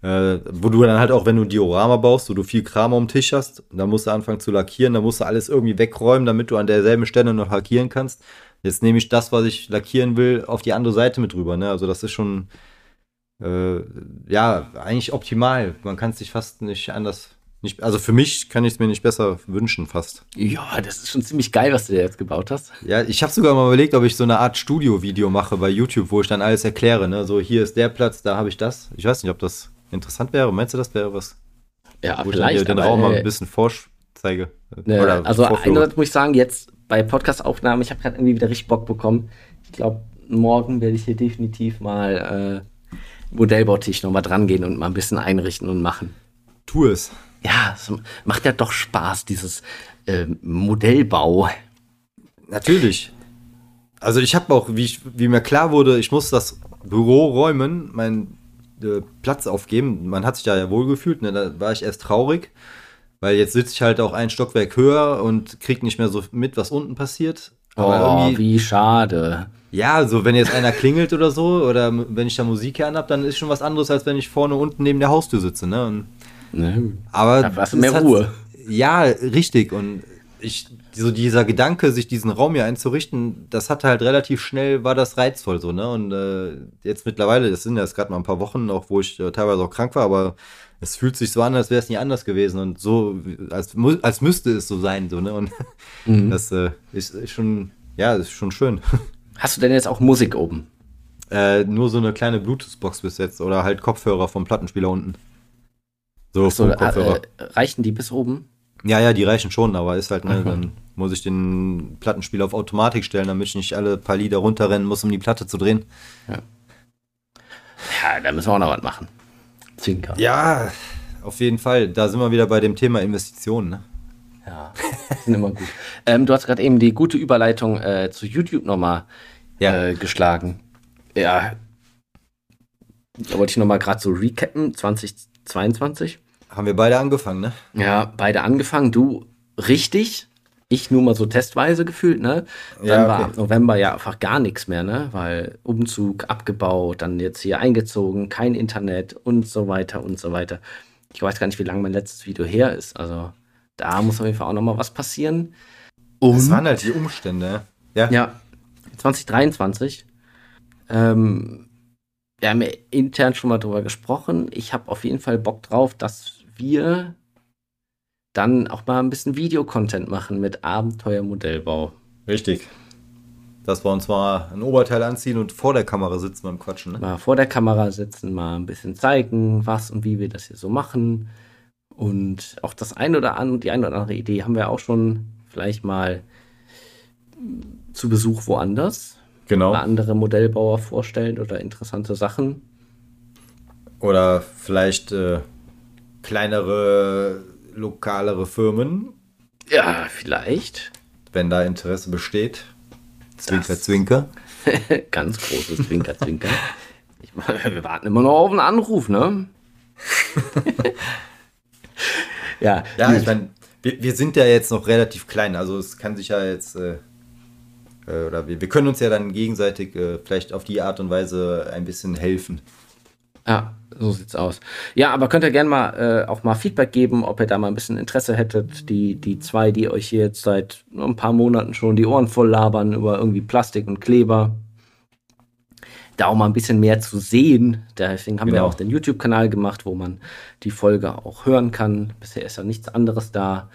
äh, wo du dann halt auch, wenn du ein Diorama baust, wo du viel Kram am Tisch hast, dann musst du anfangen zu lackieren, dann musst du alles irgendwie wegräumen, damit du an derselben Stelle noch lackieren kannst. Jetzt nehme ich das, was ich lackieren will, auf die andere Seite mit rüber, ne? Also das ist schon, äh, ja, eigentlich optimal. Man kann es sich fast nicht anders, nicht, also für mich kann ich es mir nicht besser wünschen, fast. Ja, das ist schon ziemlich geil, was du dir jetzt gebaut hast. Ja, ich habe sogar mal überlegt, ob ich so eine Art Studio-Video mache bei YouTube, wo ich dann alles erkläre, ne? So, hier ist der Platz, da habe ich das. Ich weiß nicht, ob das interessant wäre. Meinst du, das wäre was? Ja, wo vielleicht. ich dann den Raum mal äh, ein bisschen vorzeige. Ne, Oder also einerseits muss ich sagen, jetzt bei Podcast-Aufnahmen, ich habe gerade irgendwie wieder richtig Bock bekommen. Ich glaube, morgen werde ich hier definitiv mal äh, Modellbautisch nochmal dran gehen und mal ein bisschen einrichten und machen. Tu es. Ja, es macht ja doch Spaß, dieses äh, Modellbau. Natürlich. Also ich habe auch, wie, ich, wie mir klar wurde, ich muss das Büro räumen, meinen äh, Platz aufgeben. Man hat sich da ja wohl gefühlt, ne? da war ich erst traurig, weil jetzt sitze ich halt auch ein Stockwerk höher und krieg nicht mehr so mit, was unten passiert. Aber oh, wie schade. ja, so wenn jetzt einer klingelt oder so, oder wenn ich da Musik an habe, dann ist schon was anderes, als wenn ich vorne unten neben der Haustür sitze. Ne? Und Ne? aber Da hast du mehr hat- Ruhe. Ja, richtig. Und ich, so dieser Gedanke, sich diesen Raum hier einzurichten, das hatte halt relativ schnell, war das reizvoll so, ne? Und äh, jetzt mittlerweile, das sind ja jetzt gerade mal ein paar Wochen, auch wo ich äh, teilweise auch krank war, aber es fühlt sich so an, als wäre es nie anders gewesen und so, als, als müsste es so sein, so, ne? Und Mhm. (laughs) das äh, ist, ist schon, ja, ist schon schön. (laughs) Hast du denn jetzt auch Musik oben? äh, nur so eine kleine Bluetooth-Box bis jetzt oder halt Kopfhörer vom Plattenspieler unten. So, So, äh, reichen die bis oben? Ja, ja, die reichen schon, aber ist halt, ne, Mhm. dann muss ich den Plattenspieler auf Automatik stellen, damit ich nicht alle paar Lieder runterrennen muss, um die Platte zu drehen. Ja, da müssen wir auch noch was machen. Zwinker. Ja, auf jeden Fall. Da sind wir wieder bei dem Thema Investitionen. Ne? Ja, sind immer gut. (laughs) Ähm, du hast gerade eben die gute Überleitung äh, zu YouTube nochmal Ja. äh, geschlagen. Ja. Da wollte ich nochmal gerade so recappen, 2022. Haben wir beide angefangen, ne? Ja, beide angefangen. Du richtig. Ich nur mal so testweise gefühlt, ne? Dann Ja, war okay. ab November ja einfach gar nichts mehr, ne? Weil Umzug abgebaut, dann jetzt hier eingezogen, kein Internet und so weiter und so weiter. Ich weiß gar nicht, wie lange mein letztes Video her ist. Also da muss auf jeden Fall auch nochmal was passieren. Und Das waren halt die Umstände. Ja. ja, 2023. Ähm, wir haben ja intern schon mal drüber gesprochen. Ich habe auf jeden Fall Bock drauf, dass wir dann auch mal ein bisschen Videocontent machen mit Abenteuermodellbau. Richtig. Dass wir uns mal ein Oberteil anziehen und vor der Kamera sitzen beim Quatschen. Ne? Mal vor der Kamera sitzen, mal ein bisschen zeigen, was und wie wir das hier so machen. Und auch das ein oder andere, die eine oder andere Idee haben wir auch schon vielleicht mal zu Besuch woanders. Genau. Andere Modellbauer vorstellen oder interessante Sachen. Oder vielleicht äh, kleinere, lokalere Firmen, Ja, vielleicht. wenn da Interesse besteht. Zwinker, Das- zwinker. (laughs) Ganz großes Zwinker, Zwinker. Ich, meine, wir warten immer noch auf einen Anruf, ne? (laughs) ja, Ja, ich meine, wir, wir sind ja jetzt noch relativ klein, also es kann sich ja jetzt, äh, äh, oder wir, wir können uns ja dann gegenseitig äh, vielleicht auf die Art und Weise ein bisschen helfen. Ja, so sieht's aus. Ja, aber könnt ihr gerne mal äh, auch mal Feedback geben, ob ihr da mal ein bisschen Interesse hättet. Die, die zwei, die euch hier jetzt seit ein paar Monaten schon die Ohren voll labern über irgendwie Plastik und Kleber. Da auch mal ein bisschen mehr zu sehen. Deswegen haben wir Genau. auch den YouTube-Kanal gemacht, wo man die Folge auch hören kann. Bisher ist ja nichts anderes da.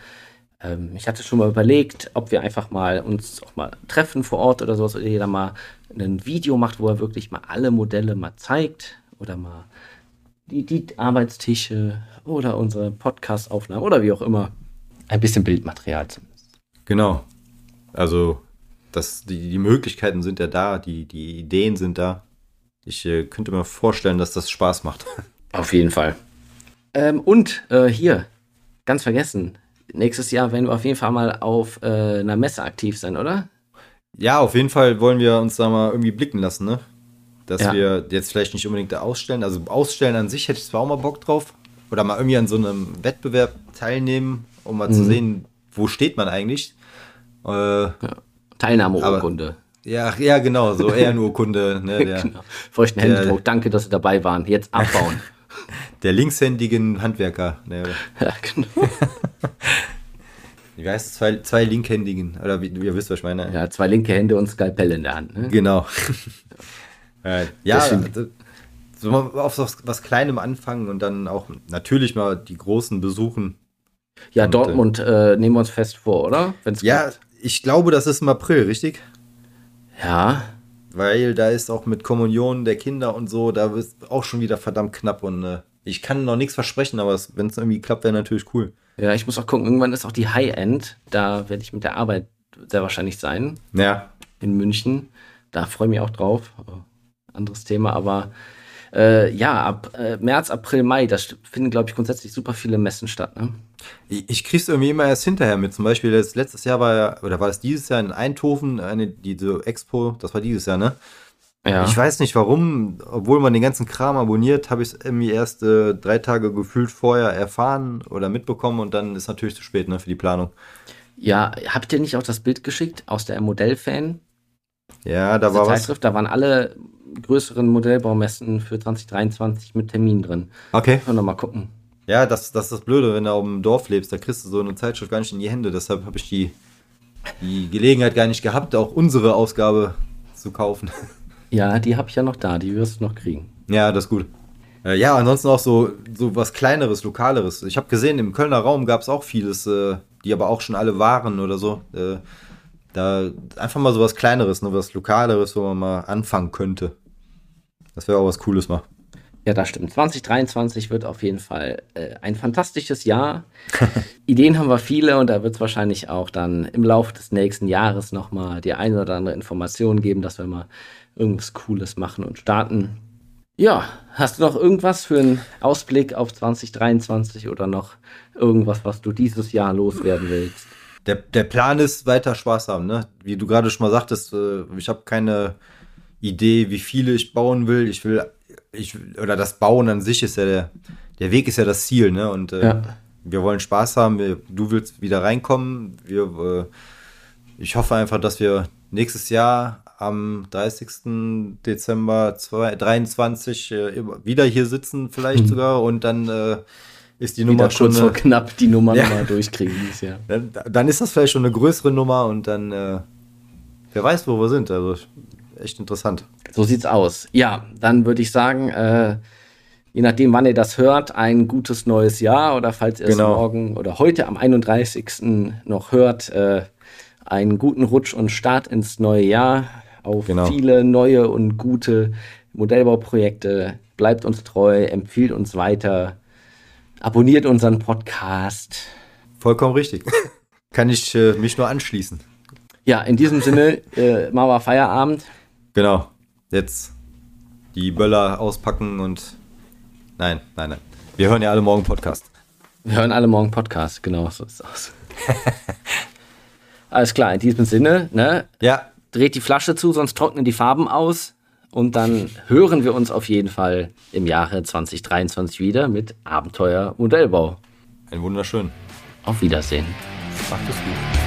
Ähm, ich hatte schon mal überlegt, ob wir einfach mal uns auch mal treffen vor Ort oder sowas, oder jeder mal ein Video macht, wo er wirklich mal alle Modelle mal zeigt oder mal die, die Arbeitstische oder unsere Podcast-Aufnahmen oder wie auch immer. Ein bisschen Bildmaterial zumindest. Genau. Also, das, die, die Möglichkeiten sind ja da, die, die Ideen sind da. Ich äh, könnte mir vorstellen, dass das Spaß macht. Auf jeden Fall. Ähm, und äh, hier, ganz vergessen, nächstes Jahr werden wir auf jeden Fall mal auf äh, einer Messe aktiv sein, oder? Ja, auf jeden Fall wollen wir uns da mal irgendwie blicken lassen, ne? Dass Ja. wir jetzt vielleicht nicht unbedingt da ausstellen. Also ausstellen an sich hätte ich zwar auch mal Bock drauf. Oder mal irgendwie an so einem Wettbewerb teilnehmen, um mal Mhm. zu sehen, wo steht man eigentlich. Äh, Teilnahmeurkunde. ja, ja, genau, so (laughs) Ehrenurkunde, ne? Der, Genau. Feuchten Händedruck. Danke, dass Sie dabei waren. Jetzt abbauen. (laughs) der linkshändigen Handwerker. Ne? (laughs) ja, genau. (laughs) Wie heißt es? Zwei, zwei linkhändigen. Oder wie, ihr wisst, was ich meine. ja, zwei linke Hände und Skalpell in der Hand. Ne? Genau. (laughs) äh, ja, also, so mal auf was, was Kleinem anfangen und dann auch natürlich mal die Großen besuchen. Ja, Und, Dortmund äh, nehmen wir uns fest vor, oder? Wenn's Ja, klappt. ich glaube, das ist im April, richtig? Ja, Weil da ist auch mit Kommunion der Kinder und so, da ist auch schon wieder verdammt knapp und äh, ich kann noch nichts versprechen, aber wenn es irgendwie klappt, wäre natürlich cool. ja, ich muss auch gucken. Irgendwann ist auch die High-End. Da werde ich mit der Arbeit sehr wahrscheinlich sein. Ja, in München. Da freue ich mich auch drauf. Anderes Thema, aber äh, ja, ab äh, März, April, Mai, da finden, glaube ich, grundsätzlich super viele Messen statt. Ne? ich, ich krieg's irgendwie immer erst hinterher mit. Zum Beispiel das letztes Jahr war ja, oder war es dieses Jahr in Eindhoven, eine, diese Expo, das war dieses Jahr, ne? Ja, Ich weiß nicht warum, obwohl man den ganzen Kram abonniert, habe ich es irgendwie erst äh, drei Tage gefühlt vorher erfahren oder mitbekommen und dann ist natürlich zu spät ne, für die Planung. ja habt ihr nicht auch das Bild geschickt aus der Modellfan? Ja, da war was. Zeitschrift, da waren alle größeren Modellbaumessen für 2023 mit Termin drin. Okay. Können wir mal gucken. Ja, das, das ist das Blöde, wenn du auf dem Dorf lebst, da kriegst du so eine Zeitschrift gar nicht in die Hände. Deshalb habe ich die, die Gelegenheit gar nicht gehabt, auch unsere Ausgabe zu kaufen. Ja, die habe ich ja noch da, die wirst du noch kriegen. Ja, das ist gut. Äh, ja, ansonsten auch so, so was Kleineres, Lokaleres. Ich habe gesehen, im Kölner Raum gab es auch vieles, äh, die aber auch schon alle waren oder so. Äh, da einfach mal so was Kleineres, ne, was Lokaleres, wo man mal anfangen könnte. Das wäre auch was Cooles mal. Ja, das stimmt. 2023 wird auf jeden Fall äh, ein fantastisches Jahr. (laughs) Ideen haben wir viele und da wird es wahrscheinlich auch dann im Laufe des nächsten Jahres nochmal die eine oder andere Information geben, dass wir mal irgendwas Cooles machen und starten. Ja, hast du noch irgendwas für einen Ausblick auf 2023 oder noch irgendwas, was du dieses Jahr loswerden willst? Der, der Plan ist, weiter Spaß haben, ne? Wie du gerade schon mal sagtest, äh, ich habe keine Idee, wie viele ich bauen will. Ich will, ich, oder das Bauen an sich ist ja der, der Weg ist ja das Ziel, ne? Und äh, Ja. wir wollen Spaß haben, wir, du willst wieder reinkommen. Wir, äh, ich hoffe einfach, dass wir nächstes Jahr am 30. Dezember 2023 äh, wieder hier sitzen, vielleicht sogar, und dann äh, ist die Wieder Nummer schon. kurz vor knapp die Nummer (laughs) Ja. nochmal durchkriegen dieses Jahr. dann, dann ist das vielleicht schon eine größere Nummer und dann, äh, wer weiß, wo wir sind. Also echt interessant. So sieht's aus. Ja, dann würde ich sagen, äh, je nachdem, wann ihr das hört, ein gutes neues Jahr oder falls ihr Genau. es morgen oder heute am 31. noch hört, äh, einen guten Rutsch und Start ins neue Jahr auf Genau. viele neue und gute Modellbauprojekte. Bleibt uns treu, empfiehlt uns weiter, abonniert unseren Podcast. Vollkommen richtig. (laughs) Kann ich äh, mich nur anschließen. Ja, in diesem Sinne, (laughs) äh, wir Feierabend. Genau. Jetzt die Böller auspacken und. Nein, nein, nein. Wir hören ja alle morgen Podcast. Wir hören alle morgen Podcast, genau, so ist es aus. (laughs) Alles klar, in diesem Sinne, ne, Ja, dreht die Flasche zu, sonst trocknen die Farben aus. Und dann hören wir uns auf jeden Fall im Jahre 2023 wieder mit Abenteuer Modellbau. ein wunderschön. Auf Wiedersehen. Macht es gut.